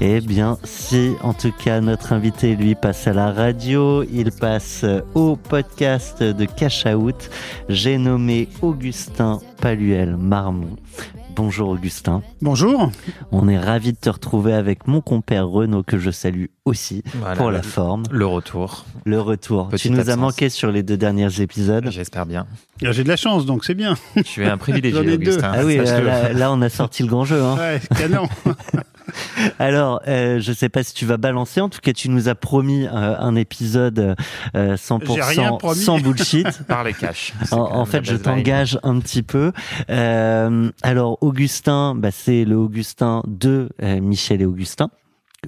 Eh bien, si en tout cas notre invité lui passe à la radio, il passe au podcast de Cash Out. J'ai nommé Augustin Paluel Marmont. Bonjour Augustin. Bonjour. On est ravi de te retrouver avec mon compère Renaud que je salue aussi Voilà, pour la le- forme. Le retour, Le retour. Petite tu nous as manqué sur les deux derniers épisodes. j'espère bien. Ah, J'ai de la chance, donc c'est bien. Je suis un privilégié. Augustin. Ah oui, là, sache-le. là- là, on a sorti le grand jeu. Hein. Ouais, canon. Alors, euh, je sais pas si tu vas balancer. En tout cas, tu nous as promis euh, un épisode euh, J'ai rien 100% promis. sans bullshit. Par les cash. En, fait, je t'engage un petit peu. Euh, alors, Augustin, bah, c'est le Augustin de euh, Michel et Augustin.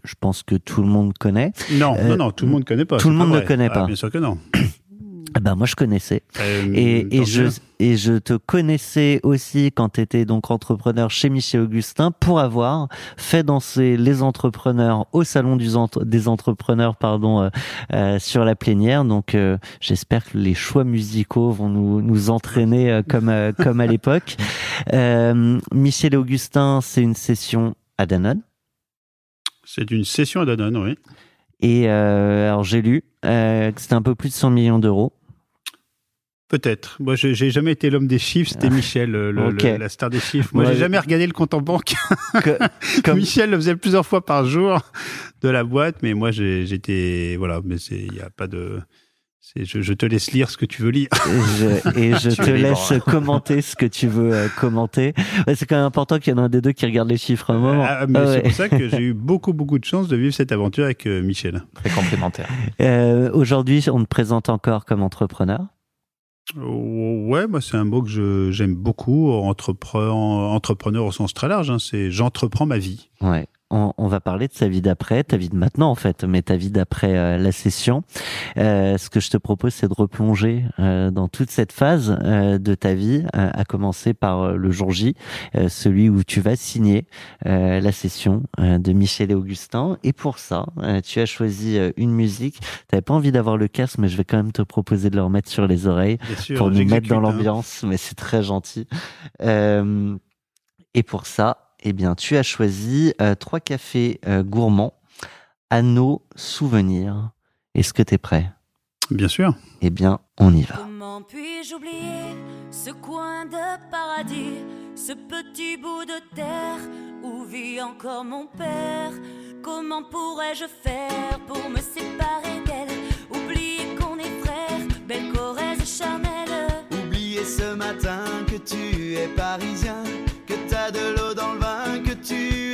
Je pense que tout le monde connaît. Non, Euh, non, non, tout le monde ne connaît pas. tout le monde pas ne connaît Ah, pas. bien sûr que non. Ah bah, moi, je connaissais. Euh, Et, je et je te connaissais aussi quand tu étais donc entrepreneur chez Michel Augustin pour avoir fait danser les entrepreneurs au salon du entre- des entrepreneurs pardon euh, euh, sur la plénière. Donc euh, j'espère que les choix musicaux vont nous nous entraîner euh, comme comme à l'époque. Euh, Michel Augustin, c'est une session à Danone. C'est une session à Danone, oui. Et euh, alors j'ai lu euh, que c'était un peu plus de 100 millions d'euros. Peut-être. Moi, j'ai j'ai jamais été l'homme des chiffres. C'était Michel, le- le- la star des chiffres. Moi, Ouais. j'ai jamais regardé le compte en banque. Que- comme Michel le faisait plusieurs fois par jour de la boîte, mais moi, j'ai- j'étais voilà. Mais c'est, il y a pas de. c'est- Je, je te laisse lire ce que tu veux lire. je, et je te libre. laisse commenter ce que tu veux euh, commenter. Ouais, c'est quand même important qu'il y en ait un des deux qui regarde les chiffres à un moment. Ah, mais Ah c'est ouais. pour ça que j'ai eu beaucoup, beaucoup de chance de vivre cette aventure avec euh, Michel. Très complémentaire. Euh, Aujourd'hui, on te présente encore comme entrepreneur. Oh, Ouais, moi c'est un mot que j'aime beaucoup, entrepreneur, entrepreneur au sens très large. hein, c'est j'entreprends ma vie. Ouais. On, on va parler de sa vie d'après, ta vie de maintenant en fait, mais ta vie d'après euh, la session. Euh, ce que je te propose, c'est de replonger euh, dans toute cette phase euh, de ta vie, euh, à commencer par euh, le jour J, euh, celui où tu vas signer euh, la session euh, de Michel et Augustin. Et pour ça, euh, tu as choisi euh, une musique. T'avais pas envie d'avoir le casque, mais je vais quand même te proposer de le remettre sur les oreilles sûr, pour nous mettre dans hein. l'ambiance, mais c'est très gentil. Euh, et pour ça, eh bien, tu as choisi euh, trois cafés euh, gourmands à nos souvenirs. Est-ce que tu es prêt? Bien sûr. Eh bien, on y va. Comment puis-je oublier ce coin de paradis, ce petit bout de terre où vit encore mon père? Comment pourrais-je faire pour me séparer d'elle? Oublier qu'on est frères, belle Corrèze charnelle Oublier ce matin que tu es parisien,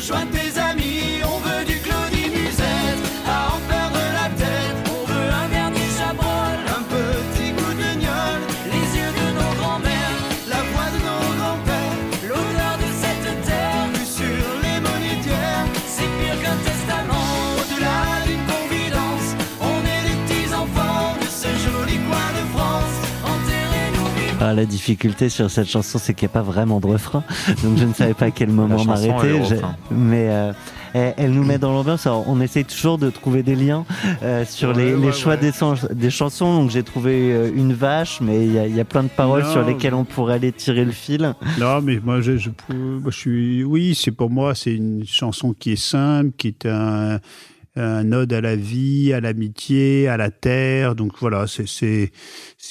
viens rejoindre La difficulté sur cette chanson, c'est qu'il n'y a pas vraiment de refrain. Donc je ne savais pas à quel moment m'arrêter. Mais euh, elle, elle nous met dans l'ambiance. On essaye toujours de trouver des liens euh, sur les, Ouais, les ouais, choix ouais. Des, chan- des chansons. Donc j'ai trouvé euh, une vache, mais il y a, il y a plein de paroles Non, sur lesquelles on pourrait aller tirer le fil. Non, mais moi, je, je, moi, je suis. Oui, c'est pour moi, c'est une chanson qui est simple, qui est un, un ode à la vie, à l'amitié, à la terre. Donc voilà, c'est,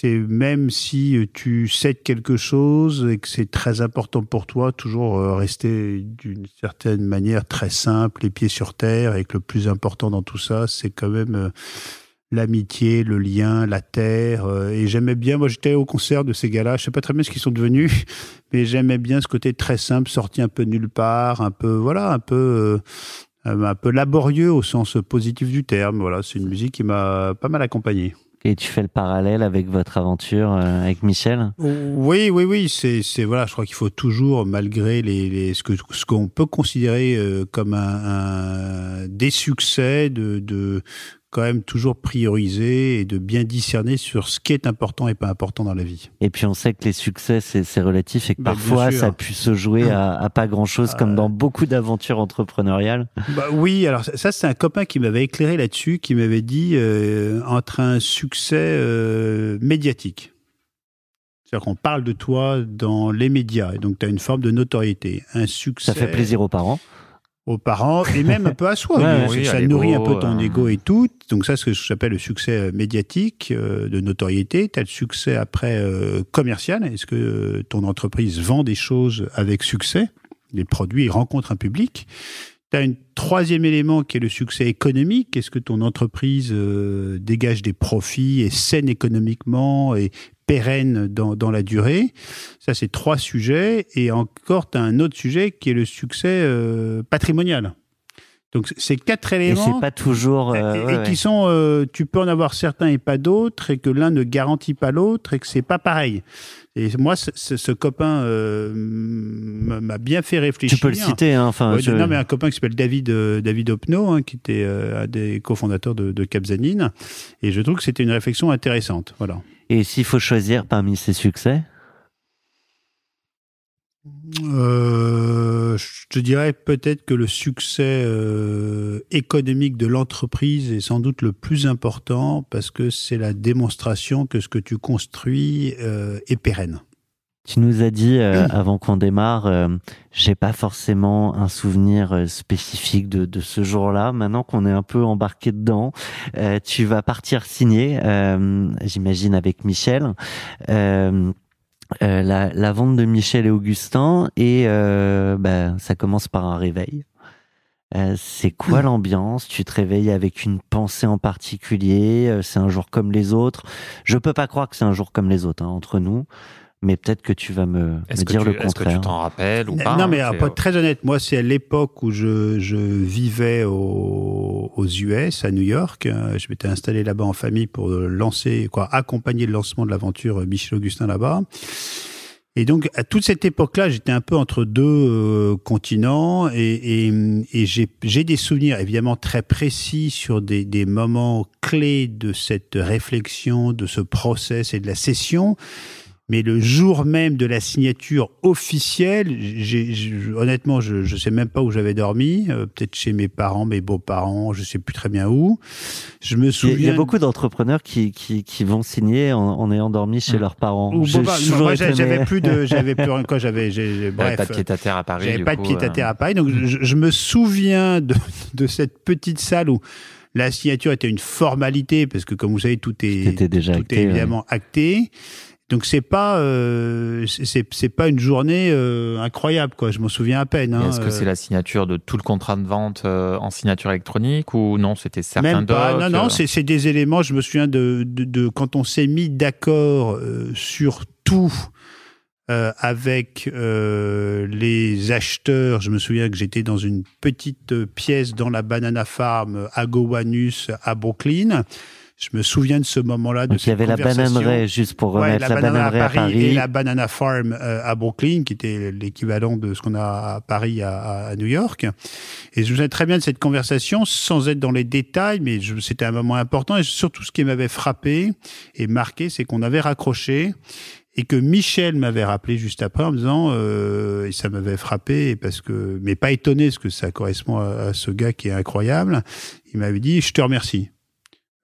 même si tu cèdes quelque chose et que c'est très important pour toi, toujours euh, rester d'une certaine manière très simple, les pieds sur terre, et que le plus important dans tout ça, c'est quand même. euh, L'amitié, le lien, la terre, euh, et j'aimais bien. Moi, j'étais au concert de ces gars-là. Je sais pas très bien ce qu'ils sont devenus, mais j'aimais bien ce côté très simple, sorti un peu nulle part, un peu voilà, un peu un peu laborieux au sens positif du terme. Voilà, c'est une musique qui m'a pas mal accompagné. Et tu fais le parallèle avec votre aventure euh, avec Michel? Oui, oui, oui. C'est, c'est voilà. Je crois qu'il faut toujours, malgré les, les ce que ce qu'on peut considérer euh, comme un, un des succès, de, de quand même toujours prioriser et de bien discerner sur ce qui est important et pas important dans la vie. Et puis on sait que les succès, c'est relatif et que Bah, parfois ça a pu se jouer à, à pas grand-chose, comme Euh. dans beaucoup d'aventures entrepreneuriales. Bah oui, alors ça, ça, c'est un copain qui m'avait éclairé là-dessus, qui m'avait dit euh, entre un succès euh, médiatique. C'est-à-dire qu'on parle de toi dans les médias, et donc tu as une forme de notoriété. Un succès Ça fait plaisir aux parents. Aux parents et même un peu à soi. Ouais, Oui, ça nourrit un peu ton euh. ego et tout. Donc ça, c'est ce que j'appelle le succès euh, médiatique, euh, de notoriété. Tu as le succès après euh, commercial. Est-ce que ton entreprise vend des choses avec succès Les produits rencontrent un public? Tu as un troisième élément qui est le succès économique. Est-ce que ton entreprise dégage des profits, est saine économiquement et pérenne dans, dans la durée Ça, c'est trois sujets. Et encore, tu as un autre sujet qui est le succès euh, patrimonial. Donc, ces quatre Et éléments. c'est pas toujours. euh, et, ouais, et ouais. qui sont, euh, tu peux en avoir certains et pas d'autres, et que l'un ne garantit pas l'autre, et que c'est pas pareil. Et moi, ce, ce- ce copain euh, m'a bien fait réfléchir. Tu peux le citer, hein, enfin. Ouais, tu- Non, mais un copain qui s'appelle David euh, David Opno, hein, qui était euh, un des cofondateurs de, de Capzanine, et je trouve que c'était une réflexion intéressante. Voilà. Et s'il faut choisir parmi ses succès, Euh, je te dirais peut-être que le succès euh, économique de l'entreprise est sans doute le plus important parce que c'est la démonstration que ce que tu construis euh, est pérenne. tu nous as dit euh, avant qu'on démarre, euh, j'ai pas forcément un souvenir spécifique de, de ce jour-là. Maintenant qu'on est un peu embarqué dedans, euh, tu vas partir signer, j'imagine avec Michel. Euh, la, la vente de Michel et Augustin et euh, bah, ça commence par un réveil. Euh, c'est quoi l'ambiance? Tu te réveilles avec une pensée en particulier? Euh, C'est un jour comme les autres? Je peux pas croire que c'est un jour comme les autres hein, entre nous, mais peut-être que tu vas me, dire tu, le est-ce que tu contraire. t'en rappelles ou pas non, hein, mais alors, c'est- pour être très honnête, moi, c'est à l'époque où je, je vivais au- aux US, à New York. Euh, Je m'étais installé là-bas en famille pour lancer, quoi, accompagner le lancement de l'aventure Michel Augustin là-bas. Et donc, à toute cette époque-là, j'étais un peu entre deux euh, continents et, et, et j'ai j'ai des souvenirs évidemment très précis sur des, des moments clés de cette réflexion, de ce process et de la session. Mais le jour même de la signature officielle, j'ai, j'ai- honnêtement, je ne sais même pas où j'avais dormi. euh, peut-être chez mes parents, mes beaux-parents, je sais plus très bien où. Je me Il y a- souviens. il y a beaucoup d'entrepreneurs qui, qui, qui vont signer en, en ayant dormi chez Mm. leurs parents. Ou bon, bah, moi, j'avais plus de, j'avais plus rien. Quoi, j'avais, bref. pas de pied à terre à Paris. J'avais pas coup, de pied à euh, terre à Paris. Donc, je, je me souviens de, de cette petite salle où la signature était une formalité, parce que, comme vous savez, tout est, C'était déjà tout acté, est ouais. évidemment acté. Donc c'est pas euh, c'est c'est pas une journée euh, incroyable quoi. Je m'en souviens à peine. Hein, Est-ce que c'est euh, la signature de tout le contrat de vente euh, en signature électronique ou non C'était certains docs Non, non, c'est des éléments. Je me souviens de, de, de quand on s'est mis d'accord sur tout avec les acheteurs. Je me souviens que j'étais dans une petite pièce dans la Banana Farm à Gowanus à Brooklyn. Je me souviens de ce moment-là. de Donc il y avait la bananeraie, juste pour Ouais, remettre la, banana bananeraie à Paris. et la Banana Farm euh, à Brooklyn, qui était l'équivalent de ce qu'on a à Paris à, à New York. Et je me souviens très bien de cette conversation, sans être dans les détails, mais je- c'était un moment important. Et surtout, ce qui m'avait frappé et marqué, c'est qu'on avait raccroché et que Michel m'avait rappelé juste après en me disant, euh, et ça m'avait frappé, parce que, mais pas étonné, parce que ça correspond à, à ce gars qui est incroyable. Il m'avait dit, je te remercie.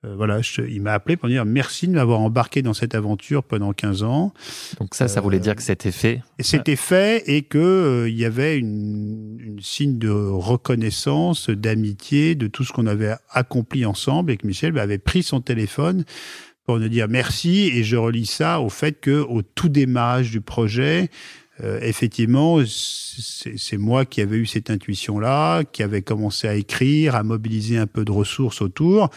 Euh, voilà, je- il m'a appelé pour dire merci de m'avoir embarqué dans cette aventure pendant 15 ans. Donc ça, ça voulait dire que c'était fait. C'était fait et que euh, il y avait une, une signe de reconnaissance, d'amitié, de tout ce qu'on avait accompli ensemble et que Michel avait pris son téléphone pour nous dire merci et je relis ça au fait que au tout démarrage du projet, euh, effectivement, c'est moi qui avais eu cette intuition-là, qui avait commencé à écrire, à mobiliser un peu de ressources autour,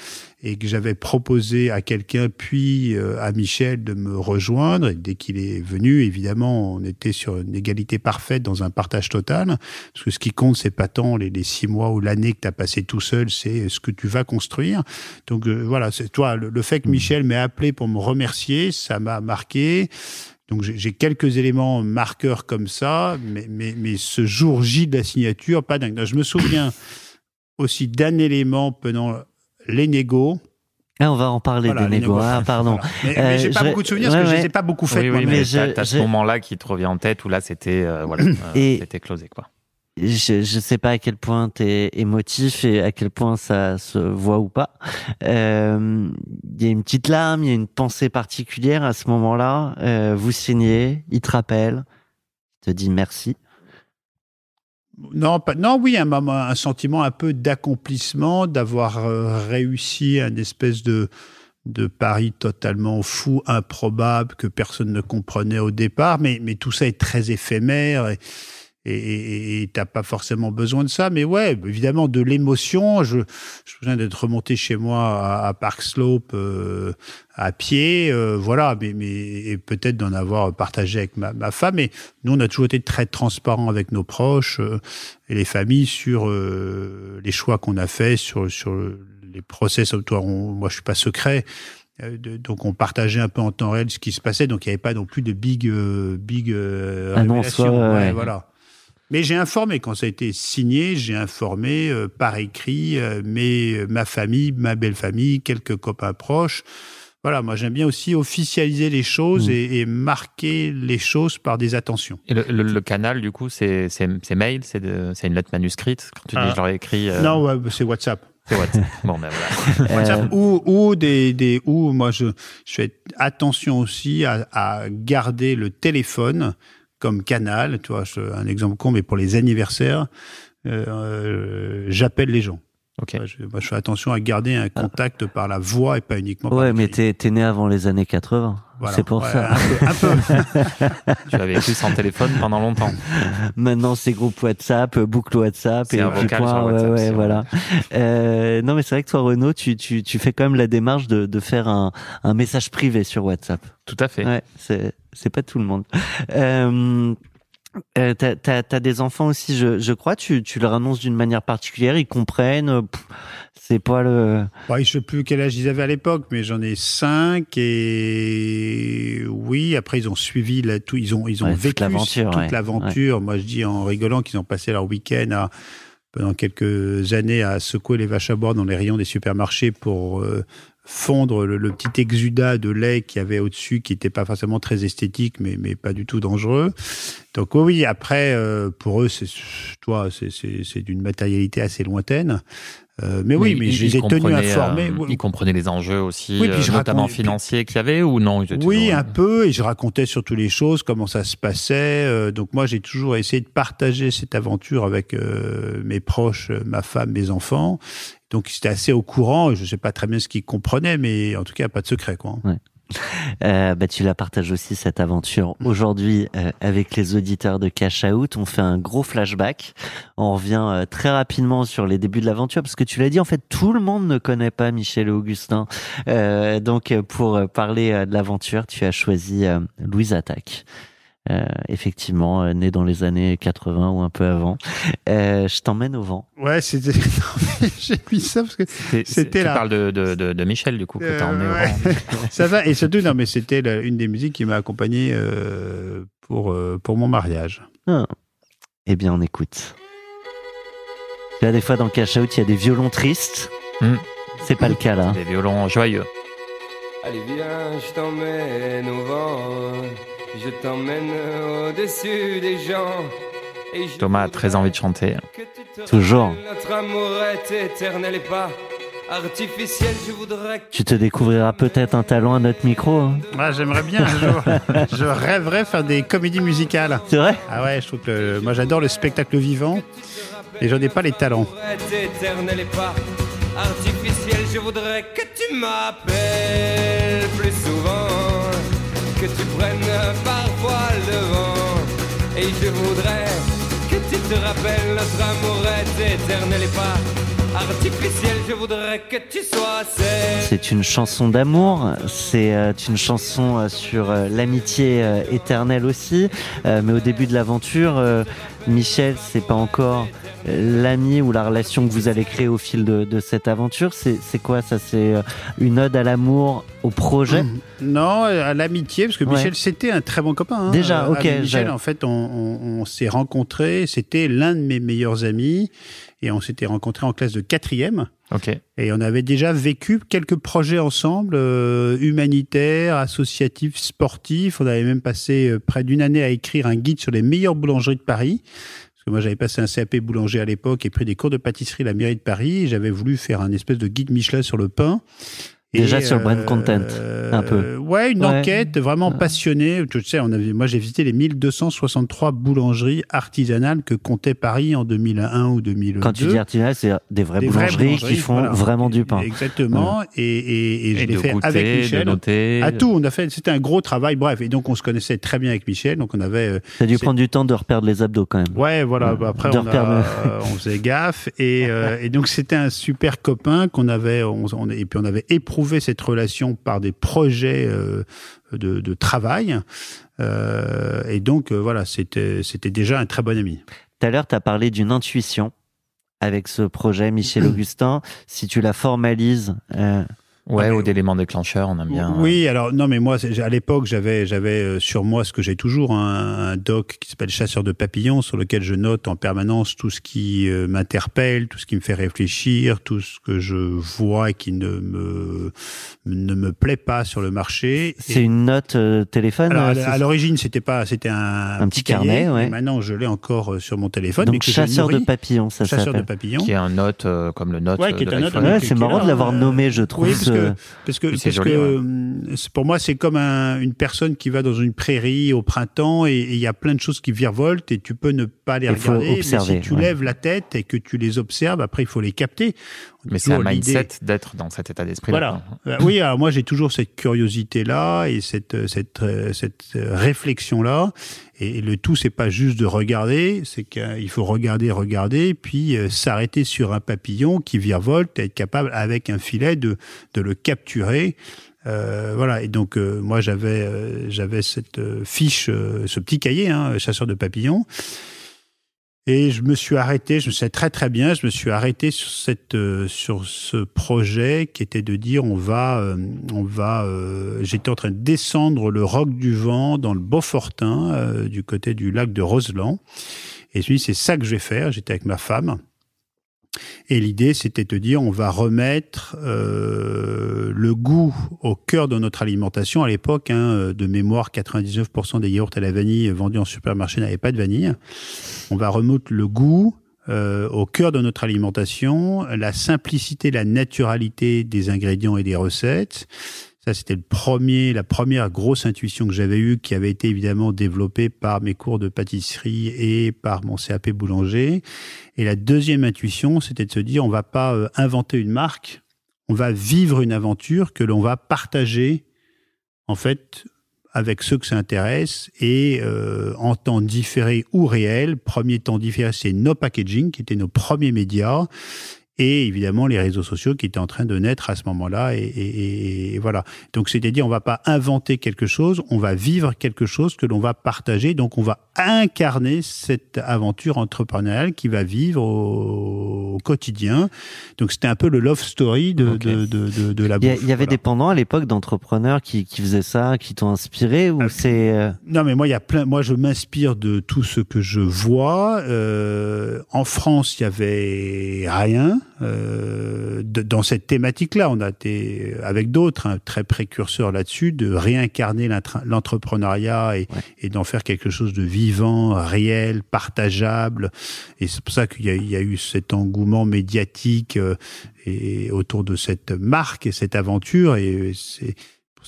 et que j'avais proposé à quelqu'un, puis euh, à Michel, de me rejoindre. Et dès qu'il est venu, évidemment, on était sur une égalité parfaite, dans un partage total, parce que ce qui compte, c'est pas tant les, les six mois ou l'année que tu as passé tout seul, c'est ce que tu vas construire. Donc euh, voilà, c'est toi, le, le fait que Michel m'ait appelé pour me remercier, ça m'a marqué. Donc j'ai quelques éléments marqueurs comme ça, mais, mais, mais ce jour J de la signature, pas dingue. Je me souviens aussi d'un élément pendant les négos. Ah, on va en parler Voilà, des négos. Ah, pardon. Voilà. Mais, Euh, mais j'ai pas je- beaucoup de souvenirs ouais, parce que je ouais. les ai pas beaucoup fait. Oui, oui, mais, mais je- t'as, t'as ce je- moment-là qui te revient en tête où là, c'était euh, voilà, euh, Et- c'était closé quoi. Je, je sais pas à quel point tu es émotif et à quel point ça se voit ou pas. Euh, Il y a une petite larme, il y a une pensée particulière à ce moment-là. Euh, vous signez, il te rappelle, il te dit merci. Non, non, oui, un, un sentiment un peu d'accomplissement, d'avoir euh, réussi un espèce de, de pari totalement fou, improbable, que personne ne comprenait au départ, mais, tout ça est très éphémère et et t'as pas forcément besoin de ça. Mais ouais, évidemment, de l'émotion. Je, je me souviens d'être remonté chez moi à, à Park Slope euh, à pied, euh, voilà, mais, mais et peut-être d'en avoir partagé avec ma, ma femme. Mais nous, on a toujours été très transparents avec nos proches euh, et les familles sur euh, les choix qu'on a faits, sur, sur les process autour. On- moi, je suis pas secret. Euh, de- donc on partageait un peu en temps réel ce qui se passait, donc il n'y avait pas non plus de big, euh, big euh, Ouais, ouais. voilà. Mais j'ai informé quand ça a été signé, j'ai informé euh, par écrit euh, mes, ma famille, ma belle famille, quelques copains proches. Voilà, moi j'aime bien aussi officialiser les choses Mm. et, et marquer les choses par des attentions. Et le, le- le canal, du coup, c'est, mail, c'est, une lettre manuscrite. Quand tu dis Ah. je leur ai écrit. euh, Non, ouais, c'est WhatsApp. C'est WhatsApp. bon, ben voilà. WhatsApp ou, ou des, des ou moi je, je fais attention aussi à, à garder le téléphone comme canal. Tu vois, un exemple con, mais pour les anniversaires, euh, euh, j'appelle les gens. Ok. Ouais, je, moi, je fais attention à garder un contact par la voix et pas uniquement par Ouais, mais t'es t'es né avant les années 80. Voilà. C'est pour Ouais, ça. Un peu. un peu. tu as vécu sans téléphone pendant longtemps. Maintenant, c'est groupe WhatsApp, euh, boucle WhatsApp C'est et un puis vocal point, sur ouais, WhatsApp, ouais, voilà. Euh, non, mais c'est vrai que toi, Renaud, tu, tu, tu fais quand même la démarche de, de faire un, un message privé sur WhatsApp. Tout à fait. Ouais, c'est c'est pas tout le monde. Euh, euh, t'as, t'as, t'as des enfants aussi, je, je crois. Tu, tu leur annonces d'une manière particulière, ils comprennent. euh, pff, C'est pas le. Ouais, je sais plus quel âge ils avaient à l'époque, mais j'en ai cinq et oui, après ils ont suivi la, tout, ils ont ils ont Ouais, toute vécu l'aventure, toute ouais, l'aventure. Moi, je dis en rigolant qu'ils ont passé leur week-end à pendant quelques années à secouer les vaches à boire dans les rayons des supermarchés pour euh, fondre le, le petit exudat de lait qu'il y avait au-dessus, qui n'était pas forcément très esthétique, mais, mais pas du tout dangereux. Donc oui, oui, après, euh, pour eux, c'est toi, c'est- c'est c'est d'une matérialité assez lointaine. Euh, mais oui, mais, ils- je les ai tenus informés. euh, ils comprenaient les enjeux aussi, Oui, puis euh, je notamment financiers qu'il y avait ou non Oui, toujours- un peu, et je racontais surtout les choses, comment ça se passait. euh, donc moi, j'ai toujours essayé de partager cette aventure avec euh, mes proches, ma femme, mes enfants. Donc ils étaient assez au courant. Je ne sais pas très bien ce qu'ils comprenaient, mais en tout cas, pas de secret, quoi. Euh, bah, tu la partages aussi cette aventure aujourd'hui euh, avec les auditeurs de Cash Out. On fait un gros flashback. On revient euh, très rapidement sur les débuts de l'aventure parce que tu l'as dit, en fait, tout le monde ne connaît pas Michel et Augustin. Euh, donc, pour parler de l'aventure, tu as choisi Louise Attaque. Euh, effectivement, euh, né dans les années 80 ou un peu avant. Euh, je t'emmène au vent. Ouais, c'était. J'ai mis ça parce que c'était là. Tu parles de, de, de, de, Michel, du coup, que t'as emmené au vent. ça va, et surtout, non, mais c'était une des musiques qui m'a accompagné pour, pour mon mariage. Ah. Eh bien, on écoute. Là, des fois, dans Cash Out, il y a des violons tristes. Hmm. C'est pas le cas là. Des violons joyeux. Allez, viens, je t'emmène au vent. Je t'emmène au-dessus des gens. Thomas a très envie de chanter. Toujours. Notre amour est éternel et pas artificiel. Je voudrais. Tu te découvriras peut-être un talent à notre micro. Hein. Ah, j'aimerais bien un jour. je rêverais faire des comédies musicales. C'est vrai Ah ouais, je trouve que moi j'adore le spectacle vivant et j'en ai pas les talents. éternel et pas artificiel. Je voudrais que tu m'appelles plus que tu prennes parfois le vent. Et je voudrais que tu te rappelles, notre amour est éternel et pas artificiel. Je voudrais que tu sois C'est une chanson d'amour, c'est euh, une chanson euh, sur euh, l'amitié éternelle aussi. mais au début de l'aventure, Michel, c'est pas encore l'ami ou la relation que vous allez créer au fil de, cette aventure C'est quoi ça? C'est une ode à l'amour, au projet? Non, à l'amitié, parce que Michel, c'était un très bon copain. Hein. Déjà, ok. Michel, en fait, on, s'est rencontrés, c'était l'un de mes meilleurs amis, et on s'était rencontrés en classe de quatrième. Ok. Et on avait déjà vécu quelques projets ensemble, euh, humanitaires, associatifs, sportifs. On avait même passé euh, près d'une année à écrire un guide sur les meilleures boulangeries de Paris moi j'avais passé un CAP boulanger à l'époque et pris des cours de pâtisserie à la mairie de Paris. J'avais voulu faire un espèce de guide Michelin sur le pain. Déjà sur le brand content, un peu. Euh, ouais, une enquête vraiment passionnée. Tu sais, on avait, moi, j'ai visité les 1263 boulangeries artisanales que comptait Paris en 2001 ou 2002. Quand tu dis artisanales, c'est des vraies boulangeries, qui font vraiment du pain. Exactement. Et, et, et, je l'ai fait avec Michel. À tout, on a fait. C'était un gros travail. Bref, et donc on se connaissait très bien avec Michel. Donc on avait. Euh, Ça a dû prendre du temps de reperdre les abdos quand même. Ouais, voilà. Bah, après, on, a, on, faisait gaffe. Et, euh, et donc c'était un super copain qu'on avait. On, et puis on avait éprouvé cette relation par des projets euh, de, travail. Euh, et donc, euh, voilà, c'était déjà un très bon ami. Tout à l'heure, tu as parlé d'une intuition avec ce projet Michel Augustin. si tu la formalises, Ouais, ah, ou d'éléments déclencheurs, on aime bien. Oui, alors non, mais moi, à l'époque, j'avais, j'avais euh, sur moi ce que j'ai toujours, un, un doc qui s'appelle Chasseur de papillons, sur lequel je note en permanence tout ce qui euh, m'interpelle, tout ce qui me fait réfléchir, tout ce que je vois et qui ne me ne me plaît pas sur le marché. C'est une note euh, téléphone. Alors, à l'origine, c'était pas, c'était un, un petit carnet. ouais. Maintenant, je l'ai encore sur mon téléphone. Donc Chasseur de papillons, ça Chasseur de papillons. Qui est un note comme le note. Ouais, qui est un note. Ouais, c'est marrant de l'avoir nommé, je trouve. Oui, parce que, parce que euh, pour moi, c'est comme une personne qui va dans une prairie au printemps et il y a plein de choses qui virevoltent et tu peux ne pas les regarder. mais si tu lèves la tête et que tu les observes, après, il faut les capter. Mais c'est un mindset d'être dans cet état d'esprit. Voilà. Euh, oui, alors moi j'ai toujours cette curiosité-là et cette, cette, cette réflexion-là. Et le tout, c'est pas juste de regarder, c'est qu'il faut regarder, regarder, puis euh, s'arrêter sur un papillon qui virevolte, être capable avec un filet de, de le capturer. Euh, voilà. Et donc euh, moi j'avais j'avais cette fiche, ce petit cahier, hein, chasseur de papillons. Et je me suis arrêté, je sais très très bien, je me suis arrêté sur cette sur ce projet qui était de dire on va on va j'étais en train de descendre le roc du vent dans le Beaufortin du côté du lac de Roseland. Et je me suis dit c'est ça que je vais faire, j'étais avec ma femme et l'idée, c'était de dire, on va remettre euh, le goût au cœur de notre alimentation. À l'époque, hein, de mémoire, 99% des yaourts à la vanille vendus en supermarché n'avaient pas de vanille. On va remettre le goût euh, au cœur de notre alimentation, la simplicité, la naturalité des ingrédients et des recettes, ça, c'était le premier, la première grosse intuition que j'avais eue, qui avait été évidemment développée par mes cours de pâtisserie et par mon CAP boulanger. Et la deuxième intuition, c'était de se dire, on va pas euh, inventer une marque, on va vivre une aventure que l'on va partager en fait, avec ceux que ça intéresse et euh, en temps différé ou réel. Premier temps différé, c'est No Packaging, qui étaient nos premiers médias et évidemment les réseaux sociaux qui étaient en train de naître à ce moment-là. Et, et, voilà. Donc c'est-à-dire on va pas inventer quelque chose, on va vivre quelque chose que l'on va partager. Donc on va incarner cette aventure entrepreneuriale qui va vivre au, au quotidien. Donc c'était un peu le love story de, de, de, de, de la bouffe. il y avait Voilà. des pendants à l'époque d'entrepreneurs qui, qui faisaient ça, qui t'ont inspiré ou Ah, c'est euh, Non, mais moi, il y a plein. Moi, je m'inspire de tout ce que je vois. Euh, en France, il y avait rien euh, dans cette thématique-là. On a été avec d'autres hein, très précurseurs là-dessus de réincarner l'entrepreneuriat et, Ouais. et d'en faire quelque chose de vivant, réel, partageable. Et c'est pour ça qu'il y, a- eu cet engouement médiatique euh, et autour de cette marque et cette aventure. Et c'est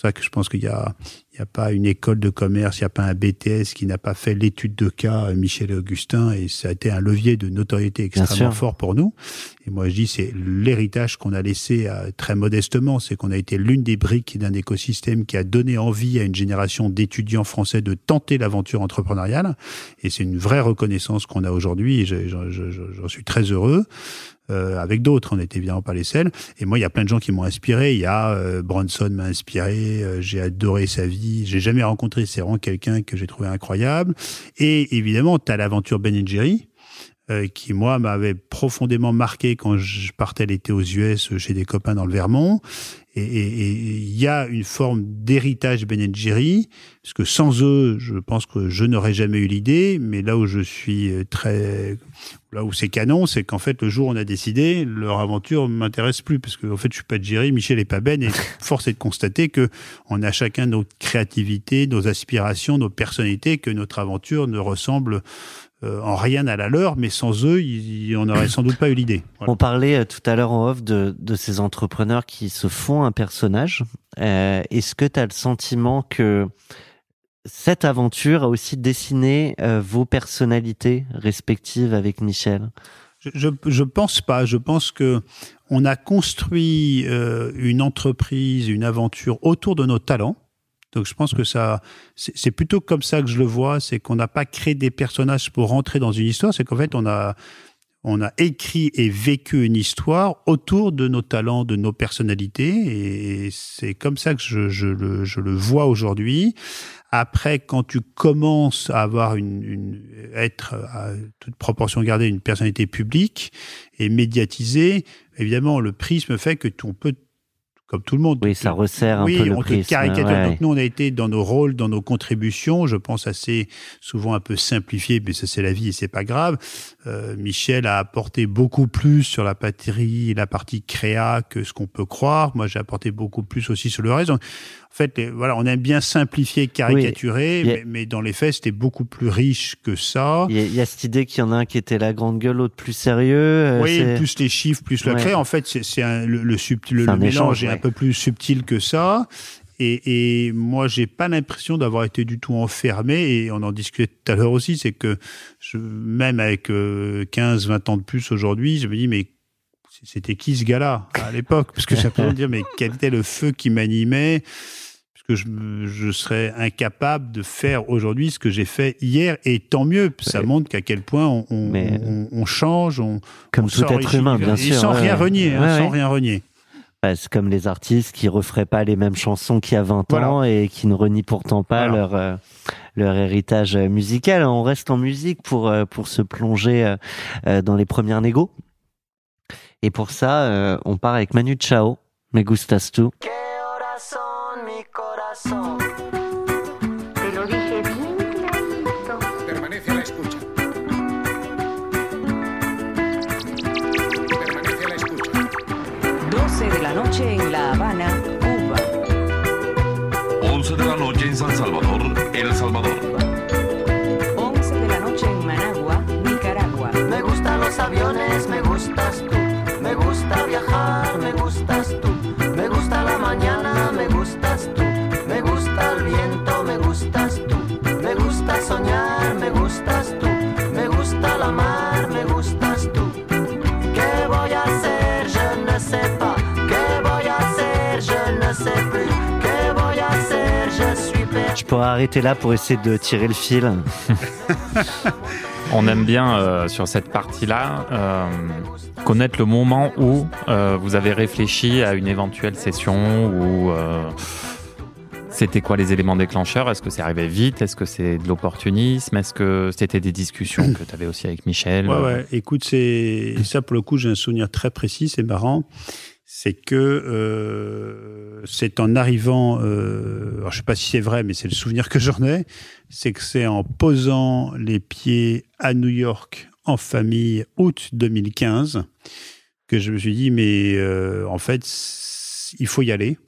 ça que je pense qu'il y a n'y a pas une école de commerce, il n'y a pas un BTS qui n'a pas fait l'étude de cas euh, Michel et Augustin et ça a été un levier de notoriété extrêmement fort pour nous. Et moi je dis c'est l'héritage qu'on a laissé euh, très modestement, c'est qu'on a été l'une des briques d'un écosystème qui a donné envie à une génération d'étudiants français de tenter l'aventure entrepreneuriale et c'est une vraie reconnaissance qu'on a aujourd'hui et je- je- je- je- j'en suis très heureux. Euh, avec d'autres, on n'était évidemment pas les seuls. Et moi, il y a plein de gens qui m'ont inspiré. Il y a euh, Bronson m'a inspiré. euh, j'ai adoré sa vie. J'ai jamais rencontré. C'est quelqu'un que j'ai trouvé incroyable. Et évidemment, tu as l'aventure Ben Jerry. Euh, qui moi m'avait profondément marqué quand je partais l'été aux US chez des copains dans le Vermont. Et il y a une forme d'héritage Ben Jerry parce que sans eux je pense que je n'aurais jamais eu l'idée. Mais là où je suis euh, très là où c'est canon c'est qu'en fait le jour où on a décidé leur aventure m'intéresse plus parce que en fait je suis pas Jerry Michel est pas Ben et force est de constater que on a chacun notre créativité nos aspirations nos personnalités que notre aventure ne ressemble euh, en rien à la leur, mais sans eux, on n'aurait sans doute pas eu l'idée. Voilà. On parlait euh, tout à l'heure en off de, de ces entrepreneurs qui se font un personnage. Euh, Est-ce que tu as le sentiment que cette aventure a aussi dessiné euh, vos personnalités respectives avec Michel? Je, je, je pense pas. Je pense que on a construit une entreprise, une aventure autour de nos talents. Donc je pense que ça, c'est plutôt comme ça que je le vois, c'est qu'on n'a pas créé des personnages pour rentrer dans une histoire, c'est qu'en fait on a on a écrit et vécu une histoire autour de nos talents, de nos personnalités, et c'est comme ça que je, je le, je le vois aujourd'hui. Après, quand tu commences à avoir une, une être à toute proportion gardée une personnalité publique et médiatisée, évidemment, le prisme fait que on peut, comme tout le monde, Oui, ça resserre un oui, peu le on te prisme. caricature. ouais. Donc nous, on a été dans nos rôles, dans nos contributions, je pense assez souvent un peu simplifié, mais ça c'est la vie et c'est pas grave. Euh, Michel a apporté beaucoup plus sur la partie, la partie créa que ce qu'on peut croire. Moi, j'ai apporté beaucoup plus aussi sur le reste. Donc, en fait, les- voilà, on aime bien simplifier, caricaturer, a- mais, mais dans les faits, c'était beaucoup plus riche que ça. Il y, y a cette idée qu'il y en a un qui était la grande gueule, l'autre plus sérieux. euh, Oui, plus les chiffres, plus le Ouais. En fait, c'est le, le, subtil- le, mélange échange, est un peu plus subtil que ça. Et, et moi, j'ai pas l'impression d'avoir été du tout enfermé. Et on en discutait tout à l'heure aussi, c'est que je, même avec euh, 15, 20 ans de plus aujourd'hui, je me dis, mais c'était qui ce gars-là à l'époque? Parce que j'ai de dire, mais quel était le feu qui m'animait? Parce que je, me- je serais incapable de faire aujourd'hui ce que j'ai fait hier. Et tant mieux, ça Ouais. montre qu'à quel point on, on, Mais- on- on change, on, Comme tout être s'enrichit humain, bien sûr. sans ouais, rien ouais. renier, hein, Ouais, sans ouais. rien renier. C'est comme les artistes qui referaient pas les mêmes chansons qu'il y a 20 Voilà. ans et qui ne renient pourtant pas Voilà. leur euh, leur héritage euh, musical. On reste en musique pour euh, pour se plonger euh, euh, dans les premières négos. Et pour ça, euh, on part avec Manu Chao, Me Gustas Tu. Je pourrais arrêter là pour essayer de tirer le fil. On aime bien euh, sur cette partie-là euh, connaître le moment où euh, vous avez réfléchi à une éventuelle session ou euh, c'était quoi les éléments déclencheurs? Est-ce que c'est arrivé vite? Est-ce que c'est de l'opportunisme? Est-ce que c'était des discussions que tu avais aussi avec Michel? Ouais, ouais. Écoute, c'est ça pour le coup, j'ai un souvenir très précis, c'est marrant. C'est que euh, c'est en arrivant, euh, alors je sais pas si c'est vrai, mais c'est le souvenir que j'en ai, c'est que c'est en posant les pieds à New York en famille août 2015 que je me suis dit mais euh, en fait il faut y aller.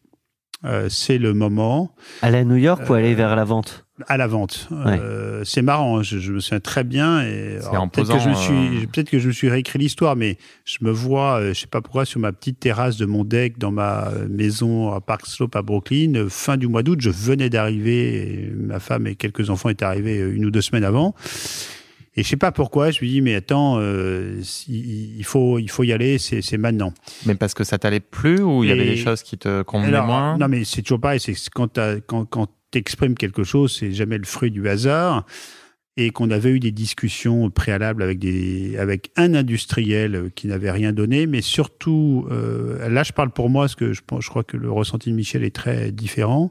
Euh, c'est le moment Aller à New York ou aller vers la vente? À la vente. Euh, c'est marrant, hein, je, je me souviens très bien. Et peut-être que je me suis, euh, peut-être que je me suis réécrit l'histoire, mais je me vois, euh, je sais pas pourquoi, sur ma petite terrasse de mon deck dans ma euh, maison à Park Slope à Brooklyn, euh, fin du mois d'août, je venais d'arriver, ma femme et quelques enfants étaient arrivés une ou deux semaines avant. Et je sais pas pourquoi, je me dis mais attends, euh, il faut, il faut y aller, c'est c'est maintenant. Mais parce que ça t'allait plus ou il y avait des choses qui te convenaient Alors, moins? Non, mais c'est toujours pareil. C'est quand t'as- quand, quand t'exprimes quelque chose, c'est jamais le fruit du hasard. Et qu'on avait eu des discussions préalables avec un industriel euh, qui n'avait rien donné, mais surtout euh, là, je parle pour moi, parce que je crois que le ressenti de Michel est très différent.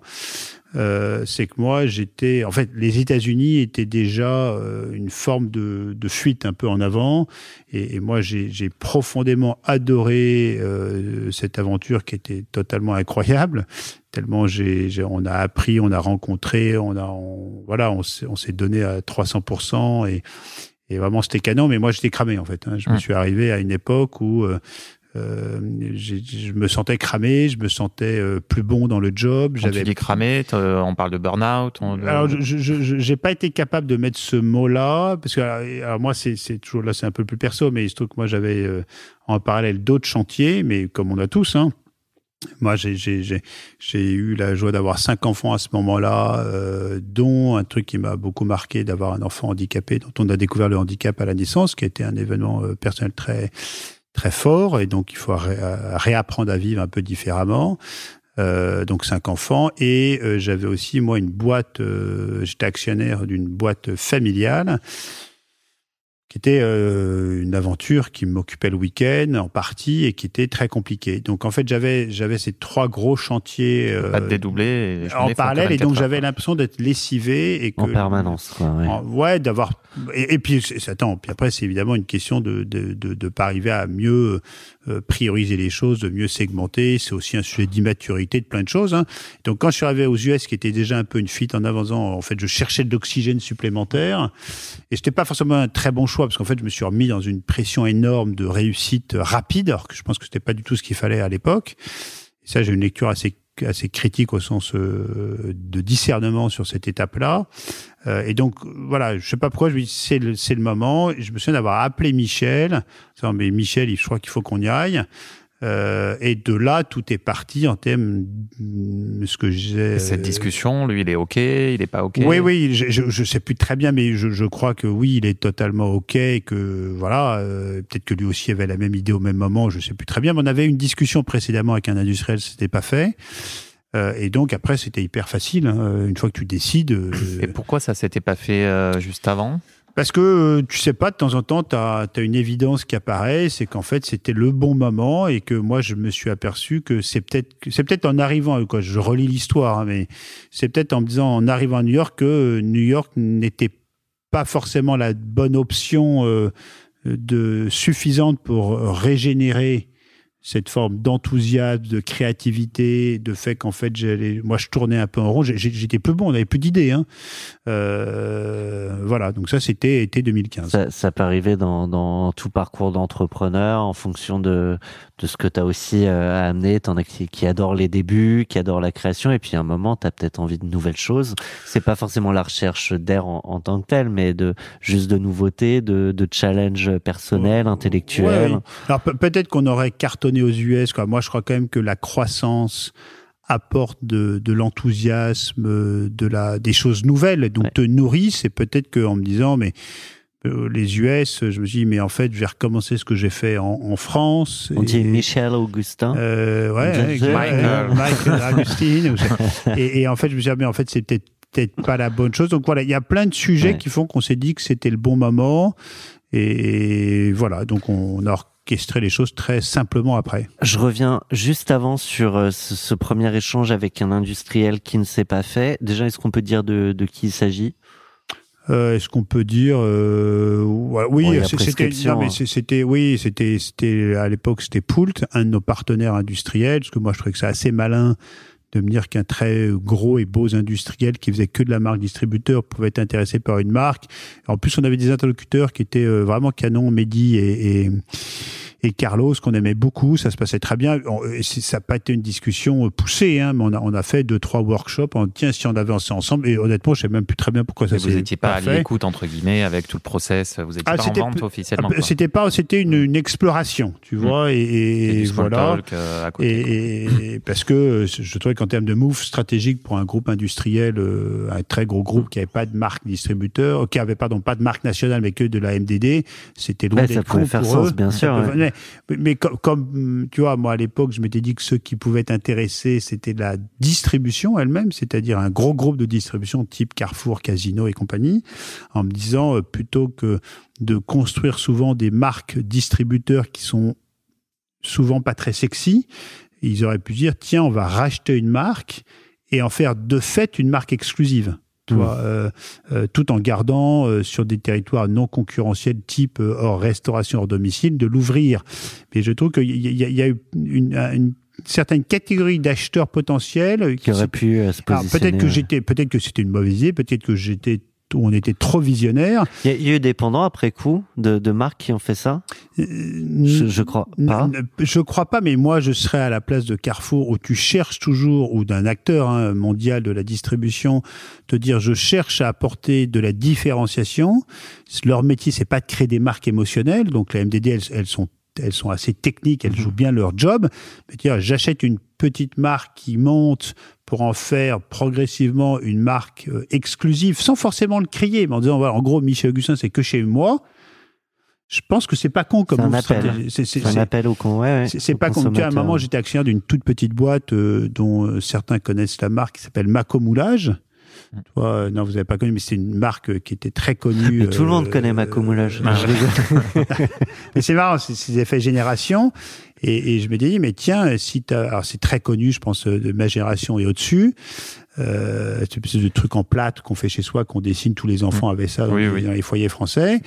Euh, c'est que moi, j'étais, en fait, les États-Unis étaient déjà euh, une forme de, de fuite un peu en avant, et, et moi, j'ai profondément adoré euh, cette aventure qui était totalement incroyable. Tellement j'ai, on a appris, on a rencontré, on a, on- voilà, on s'est, on s'est donné à 300% et, et vraiment c'était canon. Mais moi, j'étais cramé en fait. hein. Je me Mm. suis arrivé à une époque où euh, euh, je me sentais cramé, je me sentais euh, plus bon dans le job. Quand tu dis cramé, on parle de burn-out on- Alors, je- je je- j'ai pas été capable de mettre ce mot-là parce que alors, alors, moi, c'est c'est toujours là, c'est un peu plus perso, mais il se trouve que moi, j'avais euh, en parallèle d'autres chantiers, mais comme on a tous, hein. Moi, j'ai- j'ai j'ai- j'ai eu la joie d'avoir cinq enfants à ce moment-là, euh, dont un truc qui m'a beaucoup marqué, d'avoir un enfant handicapé, dont on a découvert le handicap à la naissance, qui a été un événement euh, personnel très très fort, et donc il faut ré- réapprendre à vivre un peu différemment. Euh, donc cinq enfants et euh, j'avais aussi moi une boîte euh, j'étais actionnaire d'une boîte familiale qui était euh, une aventure qui m'occupait le week-end en partie et qui était très compliquée. Donc en fait j'avais j'avais ces trois gros chantiers euh, pas dédoubler. et en parallèle et donc j'avais l'impression d'être lessivé et que En permanence, quoi. ouais. d'avoir. Et, et puis, attends, puis après, c'est évidemment une question de de, de, de pas arriver à mieux euh, prioriser les choses, de mieux segmenter. C'est aussi un sujet d'immaturité, de plein de choses. hein. Donc, quand je suis arrivé aux US, qui était déjà un peu une fuite en avançant, en fait, je cherchais de l'oxygène supplémentaire. Et c'était pas forcément un très bon choix, parce qu'en fait, je me suis remis dans une pression énorme de réussite rapide, alors que je pense que c'était pas du tout ce qu'il fallait à l'époque. Et ça, j'ai une lecture assez assez critique au sens euh, de discernement sur cette étape-là. Euh, et donc, voilà, je sais pas pourquoi, je me dis, c'est le, le moment. Je me souviens d'avoir appelé Michel. Mais Michel, je crois qu'il faut qu'on y aille. Euh, et de là, tout est parti en termes de ce que j'ai. Et Cette discussion, lui, il est OK, il est pas OK? Oui, oui, je, je sais plus très bien, mais je, je crois que oui, il est totalement ok, et que voilà, euh, peut-être que lui aussi avait la même idée au même moment, je sais plus très bien. Mais on avait une discussion précédemment avec un industriel, c'était pas fait. Euh, et donc après, c'était hyper facile. hein, une fois que tu décides. euh, Et pourquoi ça s'était pas fait euh, juste avant? Parce que euh, tu sais pas, de temps en temps, tu as, une évidence qui apparaît, c'est qu'en fait, c'était le bon moment et que moi, je me suis aperçu que c'est peut-être c'est peut-être en arrivant, quoi, je relis l'histoire, hein, mais c'est peut-être en me disant en arrivant à New York que euh, New York n'était pas forcément la bonne option euh, de suffisante pour régénérer cette forme d'enthousiasme, de créativité, de fait qu'en fait, j'allais, moi, je tournais un peu en rond. J'étais plus bon, on n'avait plus d'idées. Hein. Euh, voilà, donc ça, c'était été 2015. Ça, ça peut arriver dans, dans tout parcours d'entrepreneur en fonction de, de ce que tu as aussi euh, à amener. T'en as qui, qui adorent les débuts, qui adorent la création, et puis à un moment, tu as peut-être envie de nouvelles choses. C'est pas forcément la recherche d'air en, en tant que tel, mais de juste de nouveautés, de, de challenges personnels, intellectuels. Ouais, oui. Alors pe- peut-être qu'on aurait cartonné aux US. Quoi. Moi, je crois quand même que la croissance apporte de, de l'enthousiasme, de la, des choses nouvelles, donc te nourrissent. Et peut-être qu'en me disant, mais euh, les US, je me dis, mais en fait, je vais recommencer ce que j'ai fait en, en France. On Et- dit Michel Augustin. Euh, ouais, Michael. Michael Augustine. et, et en fait, je me suis dit, ah, mais en fait, c'est peut-être peut-être pas la bonne chose. Donc voilà, il y a plein de sujets Ouais. qui font qu'on s'est dit que c'était le bon moment. Et voilà, donc on a orchestré les choses très simplement après. Je reviens juste avant sur euh, ce, ce premier échange avec un industriel qui ne s'est pas fait. Déjà, est-ce qu'on peut dire de, de qui il s'agit? Euh, Est-ce qu'on peut dire euh, ouais, oui, c'était prescription, non, mais hein. c'était oui, c'était c'était à l'époque c'était Poult, un de nos partenaires industriels, parce que moi je trouvais que c'est assez malin de me qu'un très gros et beau industriel qui faisait que de la marque distributeur pouvait être intéressé par une marque. En plus, on avait des interlocuteurs qui étaient euh, vraiment canons, Mehdi et, et Carlos, qu'on aimait beaucoup. Ça se passait très bien. On- ça n'a pas été une discussion poussée, hein, mais on a, on a fait deux, trois workshops. On tiens, si on avait fait ensemble. Et honnêtement, je ne sais même plus très bien pourquoi ça Mais vous s'est n'étiez pas à l'écoute, entre guillemets, avec tout le process. Vous n'étiez Ah, pas en vente officiellement. Ah. C'était pas, c'était une, une exploration, tu vois, et, et- voilà. talk, euh, à côté. Et, et- parce que euh, je trouvais qu'en termes de move stratégique pour un groupe industriel, euh, un très gros groupe qui avait pas de marque distributeur, qui avait pardon pas de marque nationale mais que de la MDD, c'était loin Ouais, d'être ça pouvait con faire pour sens, eux. bien sûr, ouais. Mais, comme, tu vois, moi à l'époque, je m'étais dit que ceux qui pouvaient être intéressés, c'était la distribution elle-même, c'est-à-dire un gros groupe de distribution type Carrefour, Casino et compagnie, en me disant euh, plutôt que de construire souvent des marques distributeurs qui sont souvent pas très sexy, ils auraient pu dire tiens, on va racheter une marque et en faire de fait une marque exclusive. Mm. vois, euh, euh, tout en gardant euh, sur des territoires non concurrentiels type euh, hors restauration hors domicile de l'ouvrir. Mais je trouve qu'il y, y a- eu une, une certaine catégorie d'acheteurs potentiels qui aurait s'est- pu euh, se positionner peut-être que ouais. j'étais, peut-être que c'était une mauvaise idée, peut-être que j'étais, on était trop visionnaire. Il y, a- il y a eu des pendants après coup de, de marques qui ont fait ça? Je, je crois pas. Je crois pas, mais moi, je serais à la place de Carrefour où tu cherches toujours, ou d'un acteur hein, mondial de la distribution, te dire je cherche à apporter de la différenciation. Leur métier, c'est pas de créer des marques émotionnelles. Donc, les MDD, elles, elles sont elles sont assez techniques, elles jouent bien leur job. Mais dire, j'achète une petite marque qui monte pour en faire progressivement une marque euh, exclusive, sans forcément le crier, mais en disant, voilà, en gros, Michel Augustin, c'est que chez moi. Je pense que c'est pas con comme un appel. C'est- un appel au con. Ouais, ouais, c'est pas con. Tu vois, À un moment, j'étais actionnaire d'une toute petite boîte euh, dont euh, certains connaissent la marque qui s'appelle Maco Tu vois, euh, non, vous n'avez pas connu, mais c'est une marque euh, qui était très connue. Mais tout le monde euh, connaît Maco Moulage. Ah, mais c'est marrant, c'est des effets génération. Et, et je me dis, mais tiens, si alors c'est très connu, je pense, de ma génération et au-dessus. Euh, c'est une espèce de truc en plate qu'on fait chez soi, qu'on dessine. Tous les enfants avaient ça dans, Oui, les, oui. dans les foyers français.